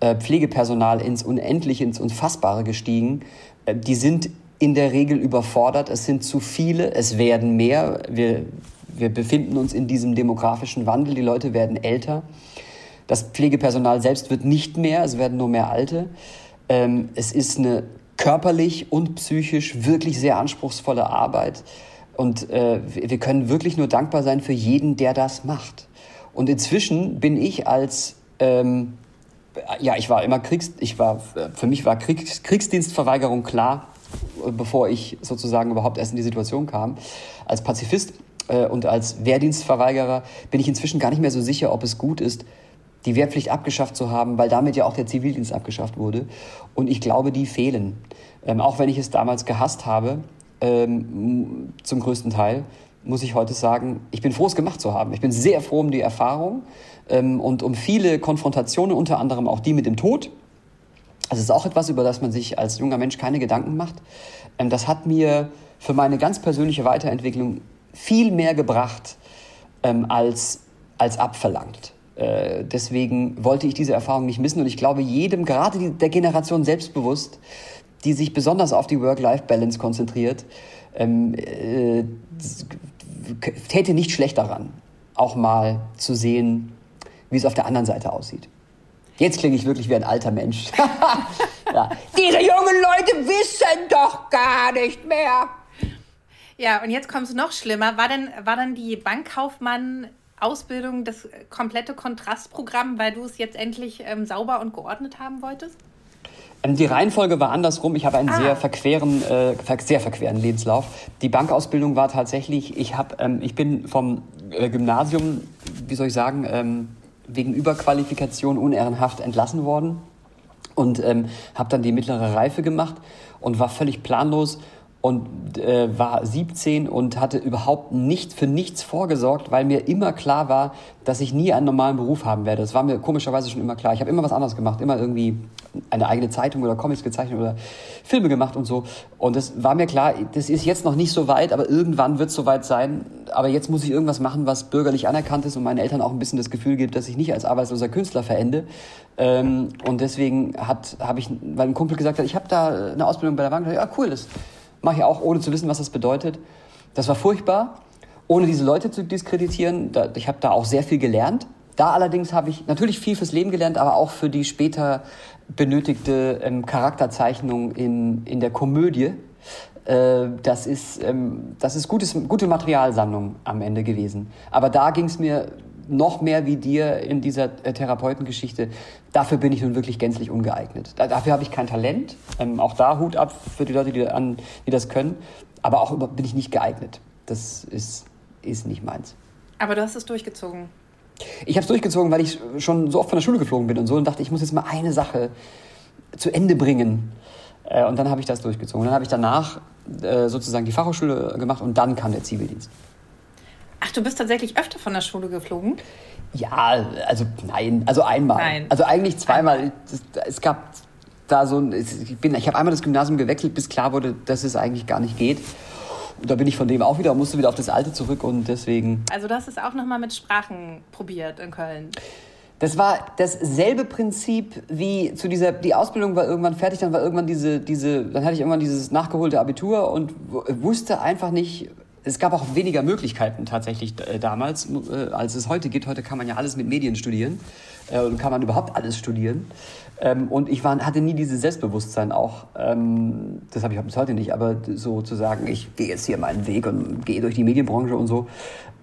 äh, Pflegepersonal ins Unendliche, ins Unfassbare gestiegen. Äh, die sind in der Regel überfordert, es sind zu viele, es werden mehr. Wir, wir befinden uns in diesem demografischen Wandel, die Leute werden älter. Das Pflegepersonal selbst wird nicht mehr, es werden nur mehr Alte. Ähm, es ist eine körperlich und psychisch wirklich sehr anspruchsvolle Arbeit. Und äh, wir können wirklich nur dankbar sein für jeden, der das macht. Und inzwischen bin ich als ähm, ja, ich war immer Kriegs, ich war, für mich war Kriegs, Kriegsdienstverweigerung klar. bevor ich sozusagen überhaupt erst in die Situation kam. Als Pazifist äh, und als Wehrdienstverweigerer bin ich inzwischen gar nicht mehr so sicher, ob es gut ist, die Wehrpflicht abgeschafft zu haben, weil damit ja auch der Zivildienst abgeschafft wurde. Und ich glaube, die fehlen. Ähm, auch wenn ich es damals gehasst habe, ähm, zum größten Teil, muss ich heute sagen, ich bin froh, es gemacht zu haben. Ich bin sehr froh um die Erfahrung ähm, und um viele Konfrontationen, unter anderem auch die mit dem Tod. Das ist auch etwas, über das man sich als junger Mensch keine Gedanken macht. Ähm, das hat mir für meine ganz persönliche Weiterentwicklung viel mehr gebracht ähm, als, als abverlangt. Äh, deswegen wollte ich diese Erfahrung nicht missen und ich glaube jedem, gerade der Generation selbstbewusst, die sich besonders auf die Work-Life-Balance konzentriert, ähm, äh, täte nicht schlecht daran, auch mal zu sehen, wie es auf der anderen Seite aussieht. Jetzt klinge ich wirklich wie ein alter Mensch. [LAUGHS] ja. Diese jungen Leute wissen doch gar nicht mehr. Ja, und jetzt kommt es noch schlimmer. War denn, war denn die Bankkaufmann-Ausbildung das komplette Kontrastprogramm, weil du es jetzt endlich ähm, sauber und geordnet haben wolltest? Ähm, die Reihenfolge war andersrum. Ich habe einen ah. sehr verqueren, äh, sehr verqueren Lebenslauf. Die Bankausbildung war tatsächlich, ich, hab, ähm, ich bin vom äh, Gymnasium, wie soll ich sagen, ähm, wegen Überqualifikation unehrenhaft entlassen worden und ähm, habe dann die mittlere Reife gemacht und war völlig planlos und äh, war 17 und hatte überhaupt nicht für nichts vorgesorgt, weil mir immer klar war, dass ich nie einen normalen Beruf haben werde. Das war mir komischerweise schon immer klar. Ich habe immer was anderes gemacht, immer irgendwie eine eigene Zeitung oder Comics gezeichnet oder Filme gemacht und so. Und das war mir klar, das ist jetzt noch nicht so weit, aber irgendwann wird es so weit sein. Aber jetzt muss ich irgendwas machen, was bürgerlich anerkannt ist und meinen Eltern auch ein bisschen das Gefühl gibt, dass ich nicht als arbeitsloser Künstler verende. Ähm, und deswegen habe ich, weil ein Kumpel gesagt hat, ich habe da eine Ausbildung bei der Bank, ja cool, das Mache ich auch, ohne zu wissen, was das bedeutet. Das war furchtbar, ohne diese Leute zu diskreditieren. ich habe da auch sehr viel gelernt. Da allerdings habe ich natürlich viel fürs Leben gelernt, aber auch für die später benötigte ähm, Charakterzeichnung in, in der Komödie. Äh, das ist, ähm, das ist gutes, gute Materialsammlung am Ende gewesen. Aber da ging es mir noch mehr wie dir in dieser äh, Therapeutengeschichte, dafür bin ich nun wirklich gänzlich ungeeignet. Da, dafür habe ich kein Talent. Ähm, auch da Hut ab für die Leute, die, an, die das können. Aber auch bin ich nicht geeignet. Das ist, ist nicht meins. Aber du hast es durchgezogen. Ich habe es durchgezogen, weil ich schon so oft von der Schule geflogen bin und so und dachte, ich muss jetzt mal eine Sache zu Ende bringen. Äh, und dann habe ich das durchgezogen. Und dann habe ich danach äh, sozusagen die Fachhochschule gemacht und dann kam der Zivildienst. Ach, du bist tatsächlich öfter von der Schule geflogen? Ja, also nein, also einmal. Nein. Also eigentlich zweimal. Es, gab da so ein, ich bin, ich habe einmal das Gymnasium gewechselt, bis klar wurde, dass es eigentlich gar nicht geht. Und da bin ich von dem auch wieder, musste wieder auf das Alte zurück und deswegen. Also du hast es auch nochmal mit Sprachen probiert in Köln. Das war dasselbe Prinzip wie zu dieser, die Ausbildung war irgendwann fertig, dann war irgendwann diese, diese, dann hatte ich irgendwann dieses nachgeholte Abitur und wusste einfach nicht, es gab auch weniger Möglichkeiten tatsächlich äh, damals, äh, als es heute geht. Heute kann man ja alles mit Medien studieren äh, und kann man überhaupt alles studieren. Ähm, und ich war, hatte nie dieses Selbstbewusstsein auch, ähm, das habe ich bis heute nicht, aber so zu sagen, ich gehe jetzt hier meinen Weg und gehe durch die Medienbranche und so.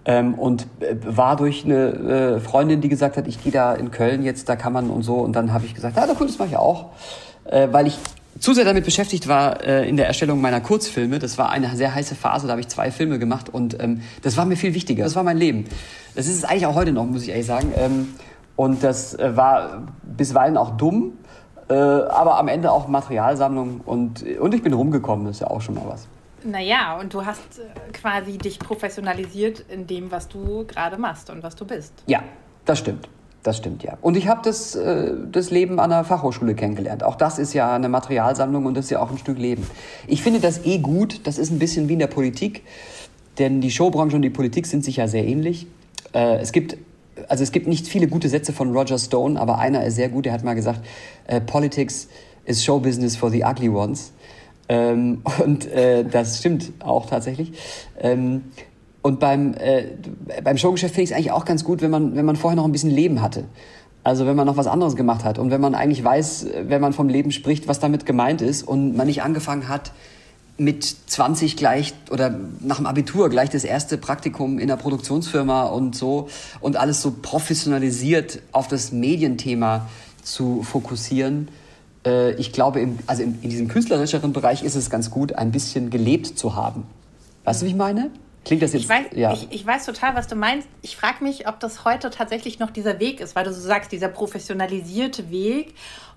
Ähm, und war durch eine Freundin, die gesagt hat, ich gehe da in Köln jetzt, da kann man und so. Und dann habe ich gesagt, ja, cool, das mache ich auch. Weil ich zu sehr damit beschäftigt war äh, in der Erstellung meiner Kurzfilme. Das war eine sehr heiße Phase, da habe ich zwei Filme gemacht und ähm, das war mir viel wichtiger. Das war mein Leben. Das ist es eigentlich auch heute noch, muss ich ehrlich sagen. Ähm, und das äh, war bisweilen auch dumm, äh, aber am Ende auch Materialsammlung und, und ich bin rumgekommen, das ist ja auch schon mal was. Naja, und du hast äh, quasi dich professionalisiert in dem, was du gerade machst und was du bist. Ja, das stimmt. Das stimmt, ja. Und ich habe das, äh, das Leben an der Fachhochschule kennengelernt. Auch das ist ja eine Materialsammlung und das ist ja auch ein Stück Leben. Ich finde das eh gut. Das ist ein bisschen wie in der Politik. Denn die Showbranche und die Politik sind sich ja sehr ähnlich. Äh, es gibt also es gibt nicht viele gute Sätze von Roger Stone, aber einer ist sehr gut. Er hat mal gesagt, äh, Politics is show business for the ugly ones. Ähm, [LAUGHS] und äh, das stimmt auch tatsächlich. Ähm, und beim, äh, beim Showgeschäft finde ich es eigentlich auch ganz gut, wenn man, wenn man vorher noch ein bisschen Leben hatte. Also wenn man noch was anderes gemacht hat und wenn man eigentlich weiß, wenn man vom Leben spricht, was damit gemeint ist und man nicht angefangen hat, mit 20 gleich oder nach dem Abitur gleich das erste Praktikum in der Produktionsfirma und so und alles so professionalisiert auf das Medienthema zu fokussieren, äh, ich glaube, im, also in, diesem künstlerischeren Bereich ist es ganz gut, ein bisschen gelebt zu haben. Weißt du, wie ich meine? Klingt das jetzt? Ich weiß, ja. ich, ich weiß total, was du meinst. Ich frage mich, ob das heute tatsächlich noch dieser Weg ist, weil du so sagst, dieser professionalisierte Weg.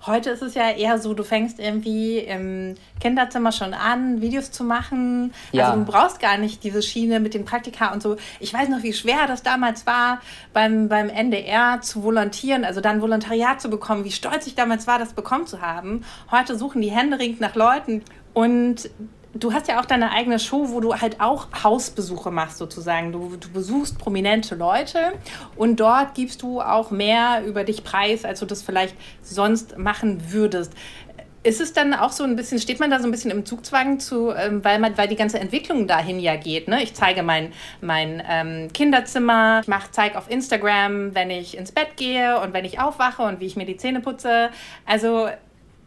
Heute ist es ja eher so, du fängst irgendwie im Kinderzimmer schon an, Videos zu machen. Ja. Also du brauchst gar nicht diese Schiene mit den Praktika und so. Ich weiß noch, wie schwer das damals war, beim, beim NDR zu volontieren, also dann Volontariat zu bekommen, wie stolz ich damals war, das bekommen zu haben. Heute suchen die händeringend nach Leuten. Und du hast ja auch deine eigene Show, wo du halt auch Hausbesuche machst sozusagen. Du, du, besuchst prominente Leute und dort gibst du auch mehr über dich preis, als du das vielleicht sonst machen würdest. Ist es dann auch so ein bisschen, steht man da so ein bisschen im Zugzwang zu, ähm, weil, man, weil die ganze Entwicklung dahin ja geht? Ne? Ich zeige mein, mein ähm, Kinderzimmer, ich zeige auf Instagram, wenn ich ins Bett gehe und wenn ich aufwache und wie ich mir die Zähne putze. Also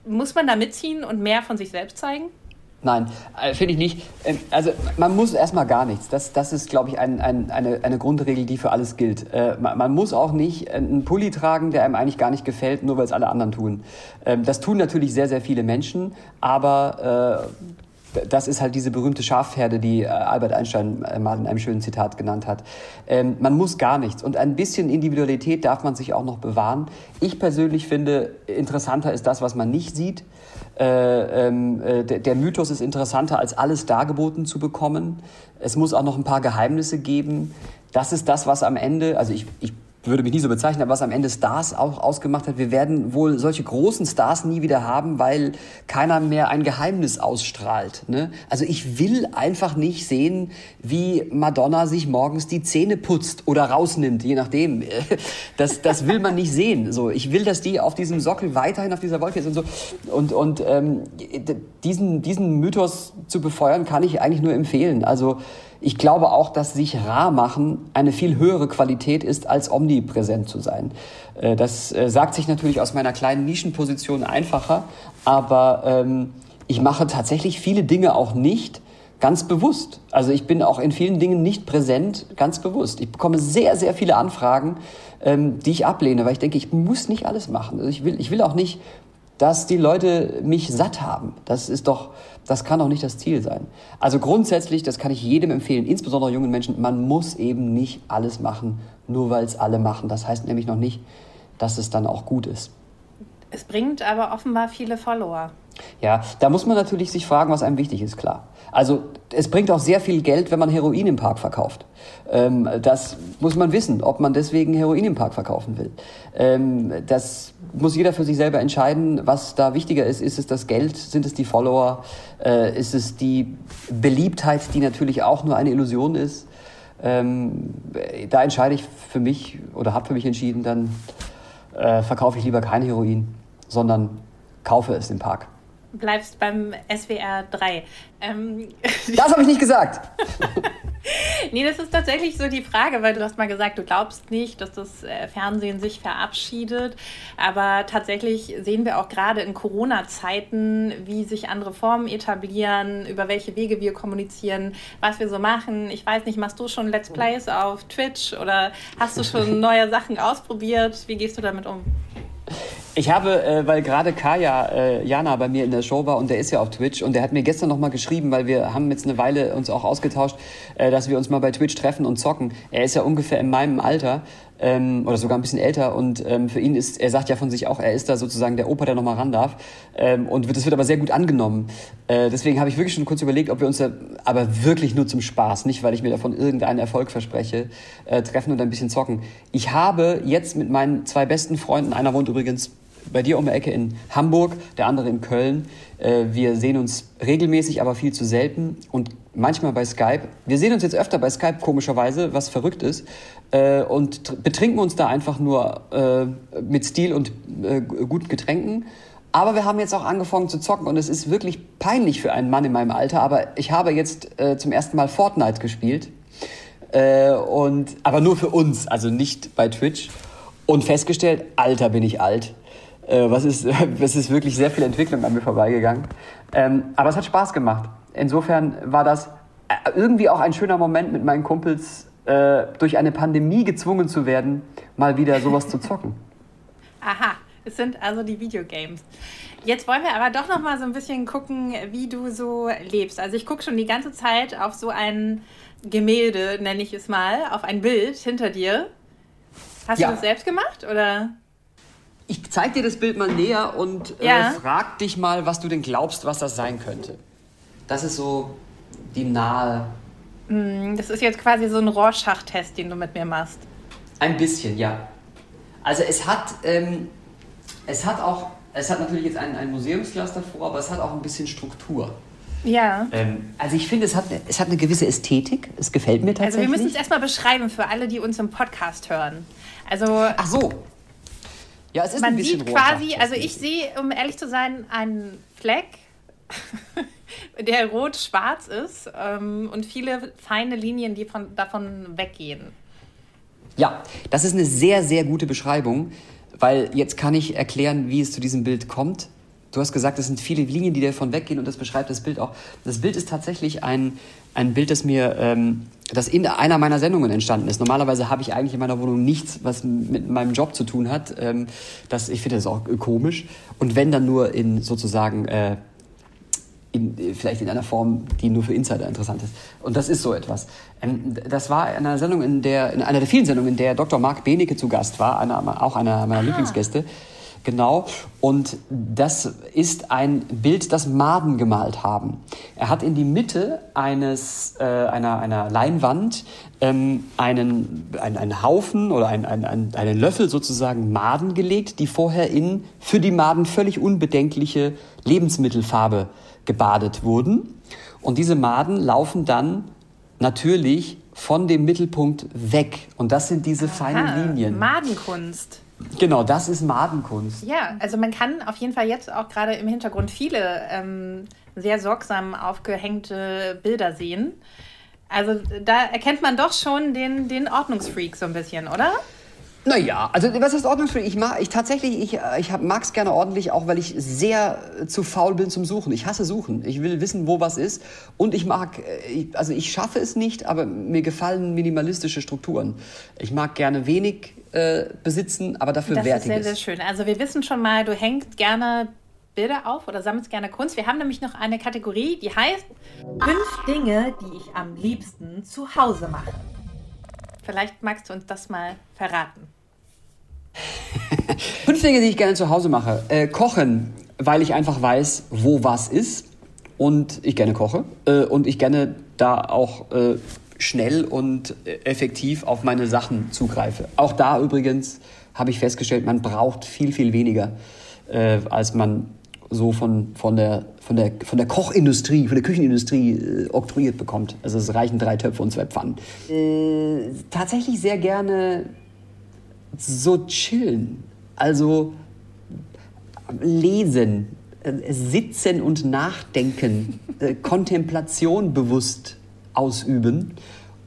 muss man da mitziehen und mehr von sich selbst zeigen? Nein, äh, finde ich nicht. Ähm, also man muss erstmal gar nichts. Das, das ist, glaube ich, ein, ein, eine, eine Grundregel, die für alles gilt. Äh, man, muss auch nicht einen Pulli tragen, der einem eigentlich gar nicht gefällt, nur weil es alle anderen tun. Ähm, das tun natürlich sehr, sehr viele Menschen, aber äh, das ist halt diese berühmte Schafherde, die Albert Einstein mal in einem schönen Zitat genannt hat. Ähm, man muss gar nichts. Und ein bisschen Individualität darf man sich auch noch bewahren. Ich persönlich finde, interessanter ist das, was man nicht sieht. Äh, ähm, äh, der, der, Mythos ist interessanter, als alles dargeboten zu bekommen. Es muss auch noch ein paar Geheimnisse geben. Das ist das, was am Ende, also ich, ich würde mich nie so bezeichnen, aber was am Ende Stars auch ausgemacht hat. Wir werden wohl solche großen Stars nie wieder haben, weil keiner mehr ein Geheimnis ausstrahlt. Ne? Also ich will einfach nicht sehen, wie Madonna sich morgens die Zähne putzt oder rausnimmt, je nachdem. [LAUGHS] Das, das will man nicht sehen. So, ich will, dass die auf diesem Sockel weiterhin auf dieser Wolke ist und so. Und, und ähm, diesen, diesen Mythos zu befeuern, kann ich eigentlich nur empfehlen. Also ich glaube auch, dass sich rar machen eine viel höhere Qualität ist, als omnipräsent zu sein. Äh, das äh, sagt sich natürlich aus meiner kleinen Nischenposition einfacher, aber ähm, ich mache tatsächlich viele Dinge auch nicht ganz bewusst. Also ich bin auch in vielen Dingen nicht präsent, ganz bewusst. Ich bekomme sehr, sehr viele Anfragen, ähm, die ich ablehne, weil ich denke, ich muss nicht alles machen. Also ich will, ich will auch nicht dass die Leute mich satt haben. Das ist doch, das kann doch nicht das Ziel sein. Also grundsätzlich, das kann ich jedem empfehlen, insbesondere jungen Menschen, man muss eben nicht alles machen, nur weil es alle machen. Das heißt nämlich noch nicht, dass es dann auch gut ist. Es bringt aber offenbar viele Follower. Ja, da muss man natürlich sich fragen, was einem wichtig ist, klar. Also es bringt auch sehr viel Geld, wenn man Heroin im Park verkauft. Ähm, das muss man wissen, ob man deswegen Heroin im Park verkaufen will. Ähm, das muss jeder für sich selber entscheiden, was da wichtiger ist. Ist es das Geld? Sind es die Follower? Äh, ist es die Beliebtheit, die natürlich auch nur eine Illusion ist? Ähm, da entscheide ich für mich oder habe für mich entschieden, dann äh, verkaufe ich lieber kein Heroin, sondern kaufe es im Park bleibst beim SWR 3. Ähm, [LAUGHS] das habe ich nicht gesagt. [LAUGHS] nee, das ist tatsächlich so die Frage, weil du hast mal gesagt, du glaubst nicht, dass das äh, Fernsehen sich verabschiedet. Aber tatsächlich sehen wir auch gerade in Corona-Zeiten, wie sich andere Formen etablieren, über welche Wege wir kommunizieren, was wir so machen. Ich weiß nicht, machst du schon Let's Plays auf Twitch oder hast du schon [LAUGHS] neue Sachen ausprobiert? Wie gehst du damit um? Ich habe, äh, weil gerade Kaya äh, Jana bei mir in der Show war und der ist ja auf Twitch und der hat mir gestern noch mal geschrieben, weil wir haben jetzt eine Weile uns auch ausgetauscht, äh, dass wir uns mal bei Twitch treffen und zocken. Er ist ja ungefähr in meinem Alter ähm, oder sogar ein bisschen älter und ähm, für ihn ist, er sagt ja von sich auch, er ist da sozusagen der Opa, der noch mal ran darf ähm, und das wird aber sehr gut angenommen. Äh, deswegen habe ich wirklich schon kurz überlegt, ob wir uns da, aber wirklich nur zum Spaß, nicht weil ich mir davon irgendeinen Erfolg verspreche, äh, treffen und ein bisschen zocken. Ich habe jetzt mit meinen zwei besten Freunden, einer wohnt übrigens bei dir um die Ecke in Hamburg, der andere in Köln. Äh, wir sehen uns regelmäßig, aber viel zu selten und manchmal bei Skype. Wir sehen uns jetzt öfter bei Skype, komischerweise, was verrückt ist, äh, und betrinken uns da einfach nur äh, mit Stil und guten Getränken. Aber wir haben jetzt auch angefangen zu zocken und es ist wirklich peinlich für einen Mann in meinem Alter, aber ich habe jetzt zum ersten Mal Fortnite gespielt. und, aber nur für uns, also nicht bei Twitch. Und festgestellt, Alter, bin ich alt. Äh, was ist, [LAUGHS] es ist wirklich sehr viel Entwicklung an mir vorbeigegangen. Ähm, aber es hat Spaß gemacht. Insofern war das äh, irgendwie auch ein schöner Moment mit meinen Kumpels, äh, durch eine Pandemie gezwungen zu werden, mal wieder sowas zu zocken. [LAUGHS] Aha, Es sind also die Videogames. Jetzt wollen wir aber doch noch mal so ein bisschen gucken, wie du so lebst. Also ich gucke schon die ganze Zeit auf so ein Gemälde, nenne ich es mal, auf ein Bild hinter dir. Hast ja. du das selbst gemacht oder? Ich zeige dir das Bild mal näher und äh, ja. frag dich mal, was du denn glaubst, was das sein könnte. Das ist so die nahe. Mm, das ist jetzt quasi so ein Rorschach-Test, den du mit mir machst. Ein bisschen, ja. Also es hat, ähm, es hat auch, es hat natürlich jetzt ein, ein Museumsglas davor, aber es hat auch ein bisschen Struktur. Ja. Ähm, also ich finde, es hat, es hat eine gewisse Ästhetik. Es gefällt mir tatsächlich. Also wir müssen es erstmal beschreiben für alle, die uns im Podcast hören. Also. Ach so. Ja, es ist man ein bisschen sieht quasi, also ich sehe, um ehrlich zu sein, einen Fleck, [LAUGHS] der rot-schwarz ist ähm, und viele feine Linien, die von, davon weggehen. Ja, das ist eine sehr, sehr gute Beschreibung, weil jetzt kann ich erklären, wie es zu diesem Bild kommt. Du hast gesagt, es sind viele Linien, die davon weggehen und das beschreibt das Bild auch. Das Bild ist tatsächlich ein, ein Bild, das mir, ähm, das in einer meiner Sendungen entstanden ist. Normalerweise habe ich eigentlich in meiner Wohnung nichts, was mit meinem Job zu tun hat. Ähm, das, ich finde das auch komisch. Und wenn dann nur in sozusagen äh, in, vielleicht in einer Form, die nur für Insider interessant ist. Und das ist so etwas. Ähm, das war in einer Sendung, in der, in einer der vielen Sendungen, in der Dr. Marc Benecke zu Gast war, einer, auch einer meiner ah. Lieblingsgäste. Genau. Und das ist ein Bild, das Maden gemalt haben. Er hat in die Mitte eines, äh, einer, einer Leinwand ähm, einen, einen, einen Haufen oder einen, einen, einen Löffel sozusagen Maden gelegt, die vorher in für die Maden völlig unbedenkliche Lebensmittelfarbe gebadet wurden. Und diese Maden laufen dann natürlich von dem Mittelpunkt weg. Und das sind diese Aha, feinen Linien. Madenkunst. Genau, das ist Madenkunst. Ja, also man kann auf jeden Fall jetzt auch gerade im Hintergrund viele ähm, sehr sorgsam aufgehängte Bilder sehen. Also da erkennt man doch schon den, den Ordnungsfreak so ein bisschen, oder? Naja, also was ist ordnungsfrei? Ich mag, ich tatsächlich, ich, ich mag es gerne ordentlich, auch weil ich sehr zu faul bin zum Suchen. Ich hasse Suchen. Ich will wissen, wo was ist. Und ich mag, äh, also ich schaffe es nicht, aber mir gefallen minimalistische Strukturen. Ich mag gerne wenig äh, besitzen, aber dafür wertiges. Das ist sehr, sehr schön. Also wir wissen schon mal, du hängst gerne Bilder auf oder sammelst gerne Kunst. Wir haben nämlich noch eine Kategorie, die heißt Fünf Dinge, die ich am liebsten zu Hause mache. Vielleicht magst du uns das mal verraten. [LAUGHS] Fünf Dinge, die ich gerne zu Hause mache. Äh, kochen, weil ich einfach weiß, wo was ist und ich gerne koche äh, und ich gerne da auch äh, schnell und effektiv auf meine Sachen zugreife. Auch da übrigens habe ich festgestellt, man braucht viel, viel weniger, äh, als man so von, von, der, von, der, von der Kochindustrie, von der Küchenindustrie äh, oktroyiert bekommt. Also es reichen drei Töpfe und zwei Pfannen. Äh, tatsächlich sehr gerne so chillen. Also lesen, äh, sitzen und nachdenken, äh, Kontemplation bewusst ausüben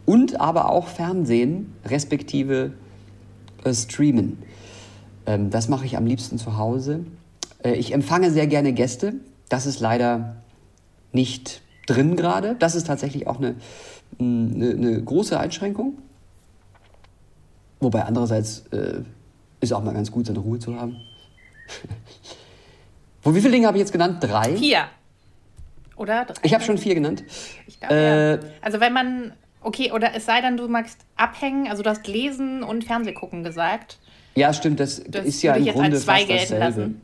und aber auch Fernsehen, respektive äh, streamen. Ähm, das mache ich am liebsten zu Hause. Äh, ich empfange sehr gerne Gäste. Das ist leider nicht drin gerade. Das ist tatsächlich auch eine, eine, eine große Einschränkung. Wobei andererseits äh, ist auch mal ganz gut, seine Ruhe zu haben. [LAUGHS] Wo, wie viele Dinge habe ich jetzt genannt? Drei? Vier. Oder drei? Ich habe schon vier genannt. Ich glaube, äh, ja. Also wenn man, okay, oder es sei denn, du magst abhängen, also du hast lesen und Fernsehgucken gesagt. Ja, stimmt, das, das ist ja im Grunde fast dasselbe. Lassen.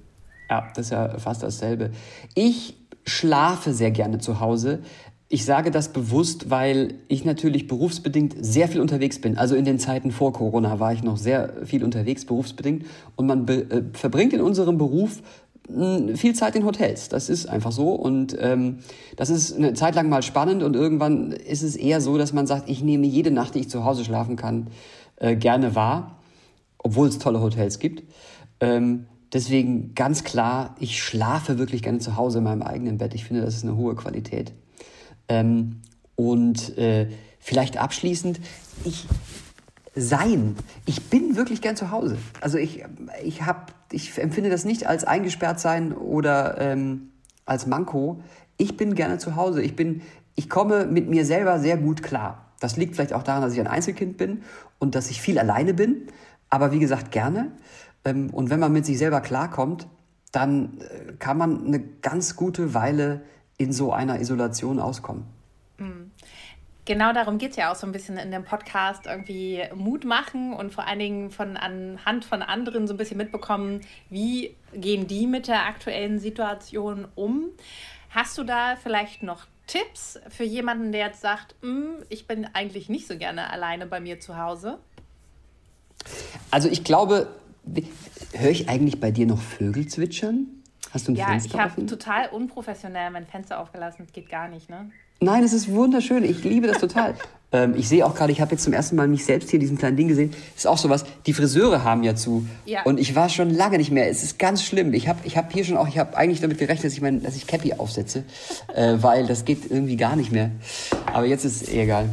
Ja, das ist ja fast dasselbe. Ich schlafe sehr gerne zu Hause. Ich sage das bewusst, weil ich natürlich berufsbedingt sehr viel unterwegs bin. Also in den Zeiten vor Corona war ich noch sehr viel unterwegs, berufsbedingt. Und man äh, verbringt in unserem Beruf hm, viel Zeit in Hotels. Das ist einfach so. Und ähm, das ist eine Zeit lang mal spannend und irgendwann ist es eher so, dass man sagt, ich nehme jede Nacht, die ich zu Hause schlafen kann, äh, gerne wahr, obwohl es tolle Hotels gibt. Ähm, Deswegen ganz klar, ich schlafe wirklich gerne zu Hause in meinem eigenen Bett. Ich finde, das ist eine hohe Qualität. Ähm, und äh, vielleicht abschließend, ich sein. Ich bin wirklich gern zu Hause. Also ich, ich, hab, ich empfinde das nicht als eingesperrt sein oder ähm, als Manko. Ich bin gerne zu Hause. Ich, bin, ich komme mit mir selber sehr gut klar. Das liegt vielleicht auch daran, dass ich ein Einzelkind bin und dass ich viel alleine bin. Aber wie gesagt, gerne. Ähm, und wenn man mit sich selber klarkommt, dann äh, kann man eine ganz gute Weile in so einer Isolation auskommen. Mhm. Genau darum geht es ja auch so ein bisschen in dem Podcast, irgendwie Mut machen und vor allen Dingen von anhand von anderen so ein bisschen mitbekommen, wie gehen die mit der aktuellen Situation um. Hast du da vielleicht noch Tipps für jemanden, der jetzt sagt, hm, ich bin eigentlich nicht so gerne alleine bei mir zu Hause? Also ich glaube, höre ich eigentlich bei dir noch Vögel zwitschern? Hast du ein ja, Fenster ich habe total unprofessionell mein Fenster aufgelassen. Das geht gar nicht, ne? Nein, es ist wunderschön. Ich liebe das total. [LAUGHS] ähm, ich sehe auch gerade, ich habe jetzt zum ersten Mal mich selbst hier in diesem kleinen Ding gesehen. Das ist auch sowas. Die Friseure haben ja zu. Ja. Und ich war schon lange nicht mehr. Es ist ganz schlimm. Ich habe ich hab hier schon auch, ich habe eigentlich damit gerechnet, dass ich, mein, dass ich Cappy aufsetze, äh, weil das geht irgendwie gar nicht mehr. Aber jetzt ist es egal.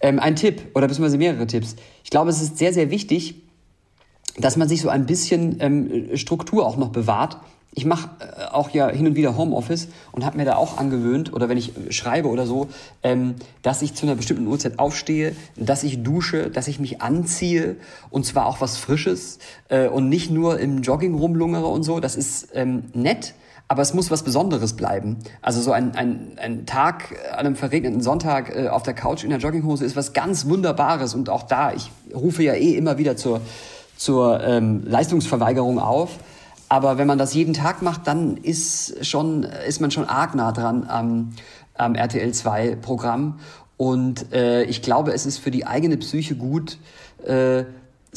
Ähm, ein Tipp oder beziehungsweise mehrere Tipps. Ich glaube, es ist sehr, sehr wichtig, dass man sich so ein bisschen ähm, Struktur auch noch bewahrt ich mache äh, auch ja hin und wieder Homeoffice und habe mir da auch angewöhnt, oder wenn ich äh, schreibe oder so, ähm, dass ich zu einer bestimmten Uhrzeit aufstehe, dass ich dusche, dass ich mich anziehe und zwar auch was Frisches äh, und nicht nur im Jogging rumlungere und so. Das ist ähm, nett, aber es muss was Besonderes bleiben. Also so ein, ein, ein Tag an einem verregneten Sonntag äh, auf der Couch in der Jogginghose ist was ganz Wunderbares und auch da, ich rufe ja eh immer wieder zur, zur ähm, Leistungsverweigerung auf. Aber wenn man das jeden Tag macht, dann ist, schon, ist man schon arg nah dran am, am RTL 2 Programm. Und äh, ich glaube, es ist für die eigene Psyche gut, äh,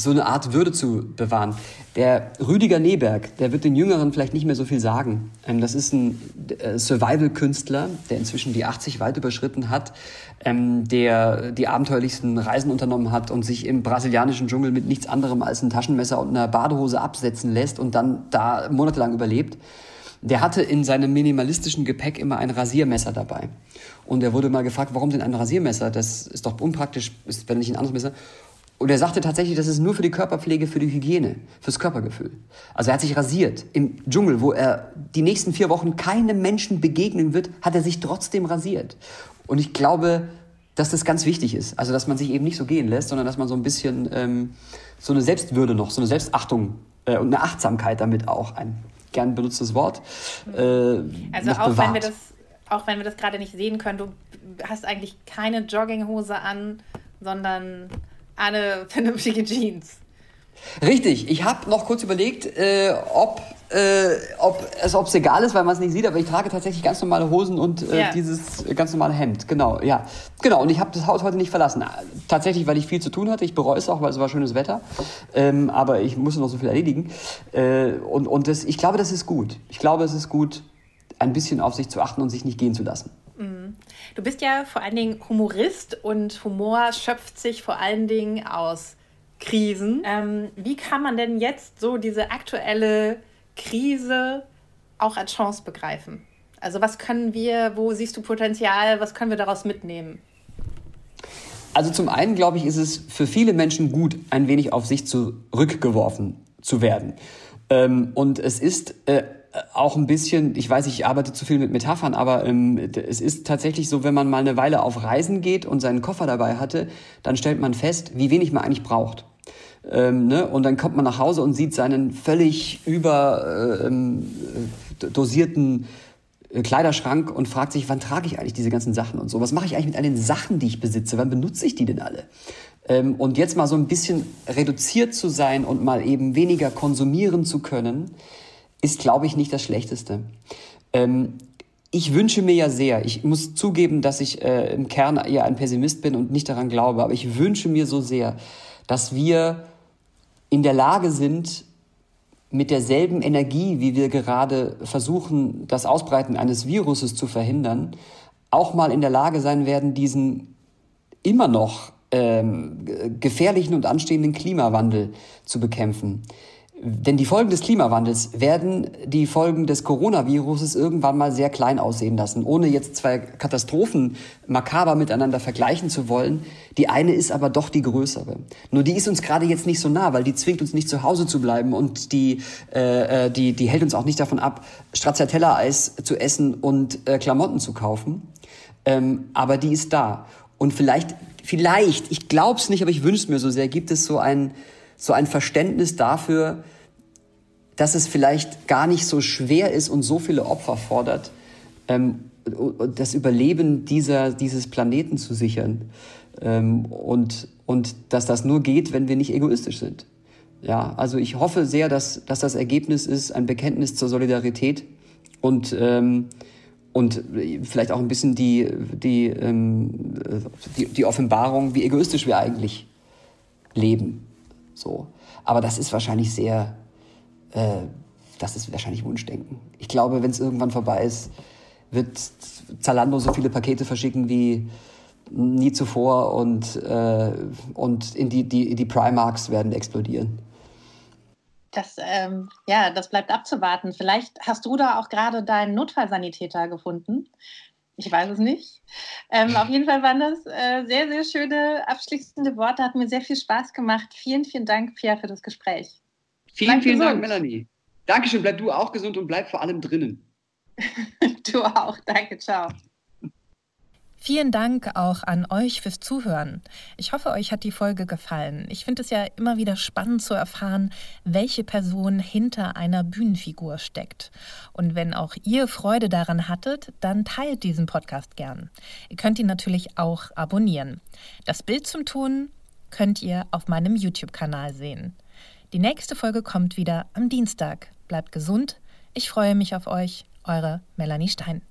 so eine Art Würde zu bewahren. Der Rüdiger Neberg, der wird den Jüngeren vielleicht nicht mehr so viel sagen. Ähm, das ist ein äh, Survival-Künstler, der inzwischen die 80 weit überschritten hat, ähm, der die abenteuerlichsten Reisen unternommen hat und sich im brasilianischen Dschungel mit nichts anderem als einem Taschenmesser und einer Badehose absetzen lässt und dann da monatelang überlebt. Der hatte in seinem minimalistischen Gepäck immer ein Rasiermesser dabei. Und er wurde mal gefragt, warum denn ein Rasiermesser? Das ist doch unpraktisch, ist, wenn nicht ein anderes Messer. Und er sagte tatsächlich, das ist nur für die Körperpflege, für die Hygiene, fürs Körpergefühl. Also er hat sich rasiert. Im Dschungel, wo er die nächsten vier Wochen keinem Menschen begegnen wird, hat er sich trotzdem rasiert. Und ich glaube, dass das ganz wichtig ist. Also dass man sich eben nicht so gehen lässt, sondern dass man so ein bisschen ähm, so eine Selbstwürde noch, so eine Selbstachtung äh, und eine Achtsamkeit damit auch, ein gern benutztes Wort, äh, Also auch bewahrt. wenn wir das auch wenn wir das gerade nicht sehen können, du hast eigentlich keine Jogginghose an, sondern eine vernünftige Jeans. Richtig, ich habe noch kurz überlegt, äh, ob, äh, ob es ob's egal ist, weil man es nicht sieht, aber ich trage tatsächlich ganz normale Hosen und äh, yeah. dieses ganz normale Hemd. Genau, ja. Genau, und ich habe das Haus heute nicht verlassen. Tatsächlich, weil ich viel zu tun hatte. Ich bereue es auch, weil es war schönes Wetter. Ähm, aber ich musste noch so viel erledigen. Äh, und und das, ich glaube, das ist gut. Ich glaube, es ist gut, ein bisschen auf sich zu achten und sich nicht gehen zu lassen. Du bist ja vor allen Dingen Humorist und Humor schöpft sich vor allen Dingen aus Krisen. Ähm, wie kann man denn jetzt so diese aktuelle Krise auch als Chance begreifen? Also was können wir, wo siehst du Potenzial, was können wir daraus mitnehmen? Also zum einen glaube ich, ist es für viele Menschen gut, ein wenig auf sich zurückgeworfen zu werden. Ähm, und es ist äh, auch ein bisschen, ich weiß, ich arbeite zu viel mit Metaphern, aber ähm, es ist tatsächlich so, wenn man mal eine Weile auf Reisen geht und seinen Koffer dabei hatte, dann stellt man fest, wie wenig man eigentlich braucht. Ähm, ne? Und dann kommt man nach Hause und sieht seinen völlig überdosierten äh, äh, Kleiderschrank und fragt sich, wann trage ich eigentlich diese ganzen Sachen und so? Was mache ich eigentlich mit all den Sachen, die ich besitze? Wann benutze ich die denn alle? Ähm, und jetzt mal so ein bisschen reduziert zu sein und mal eben weniger konsumieren zu können, ist, glaube ich, nicht das Schlechteste. Ähm, ich wünsche mir ja sehr, ich muss zugeben, dass ich äh, im Kern eher ein Pessimist bin und nicht daran glaube, aber ich wünsche mir so sehr, dass wir in der Lage sind, mit derselben Energie, wie wir gerade versuchen, das Ausbreiten eines Viruses zu verhindern, auch mal in der Lage sein werden, diesen immer noch ähm, gefährlichen und anstehenden Klimawandel zu bekämpfen. Denn die Folgen des Klimawandels werden die Folgen des Coronaviruses irgendwann mal sehr klein aussehen lassen, ohne jetzt zwei Katastrophen makaber miteinander vergleichen zu wollen. Die eine ist aber doch die größere. Nur die ist uns gerade jetzt nicht so nah, weil die zwingt uns nicht zu Hause zu bleiben und die, äh, äh die, die hält uns auch nicht davon ab, Stracciatella-Eis zu essen und äh, Klamotten zu kaufen. Ähm, aber die ist da. Und vielleicht, vielleicht, ich glaube es nicht, aber ich wünsche mir so sehr, gibt es so ein so ein Verständnis dafür, dass es vielleicht gar nicht so schwer ist und so viele Opfer fordert, ähm, das Überleben dieser, dieses Planeten zu sichern. Ähm, und, und dass das nur geht, wenn wir nicht egoistisch sind. Ja, also ich hoffe sehr, dass, dass das Ergebnis ist ein Bekenntnis zur Solidarität und, ähm, und vielleicht auch ein bisschen die, die, ähm, die, die Offenbarung, wie egoistisch wir eigentlich leben. So. Aber das ist wahrscheinlich sehr, äh, das ist wahrscheinlich Wunschdenken. Ich glaube, wenn es irgendwann vorbei ist, wird Zalando so viele Pakete verschicken wie nie zuvor und, äh, und in die, die, die Primarks werden explodieren. Das, ähm, ja, das bleibt abzuwarten. Vielleicht hast du da auch gerade deinen Notfallsanitäter gefunden. Ich weiß es nicht. Ähm, auf jeden Fall waren das äh, sehr, sehr schöne abschließende Worte. Hat mir sehr viel Spaß gemacht. Vielen, vielen Dank, Pia, für das Gespräch. Vielen, bleib vielen gesund. Dank, Melanie. Dankeschön. Bleib du auch gesund und bleib vor allem drinnen. [LAUGHS] du auch. Danke. Ciao. Vielen Dank auch an euch fürs Zuhören. Ich hoffe, euch hat die Folge gefallen. Ich finde es ja immer wieder spannend zu erfahren, welche Person hinter einer Bühnenfigur steckt. Und wenn auch ihr Freude daran hattet, dann teilt diesen Podcast gern. Ihr könnt ihn natürlich auch abonnieren. Das Bild zum Ton könnt ihr auf meinem YouTube-Kanal sehen. Die nächste Folge kommt wieder am Dienstag. Bleibt gesund. Ich freue mich auf euch. Eure Melanie Stein.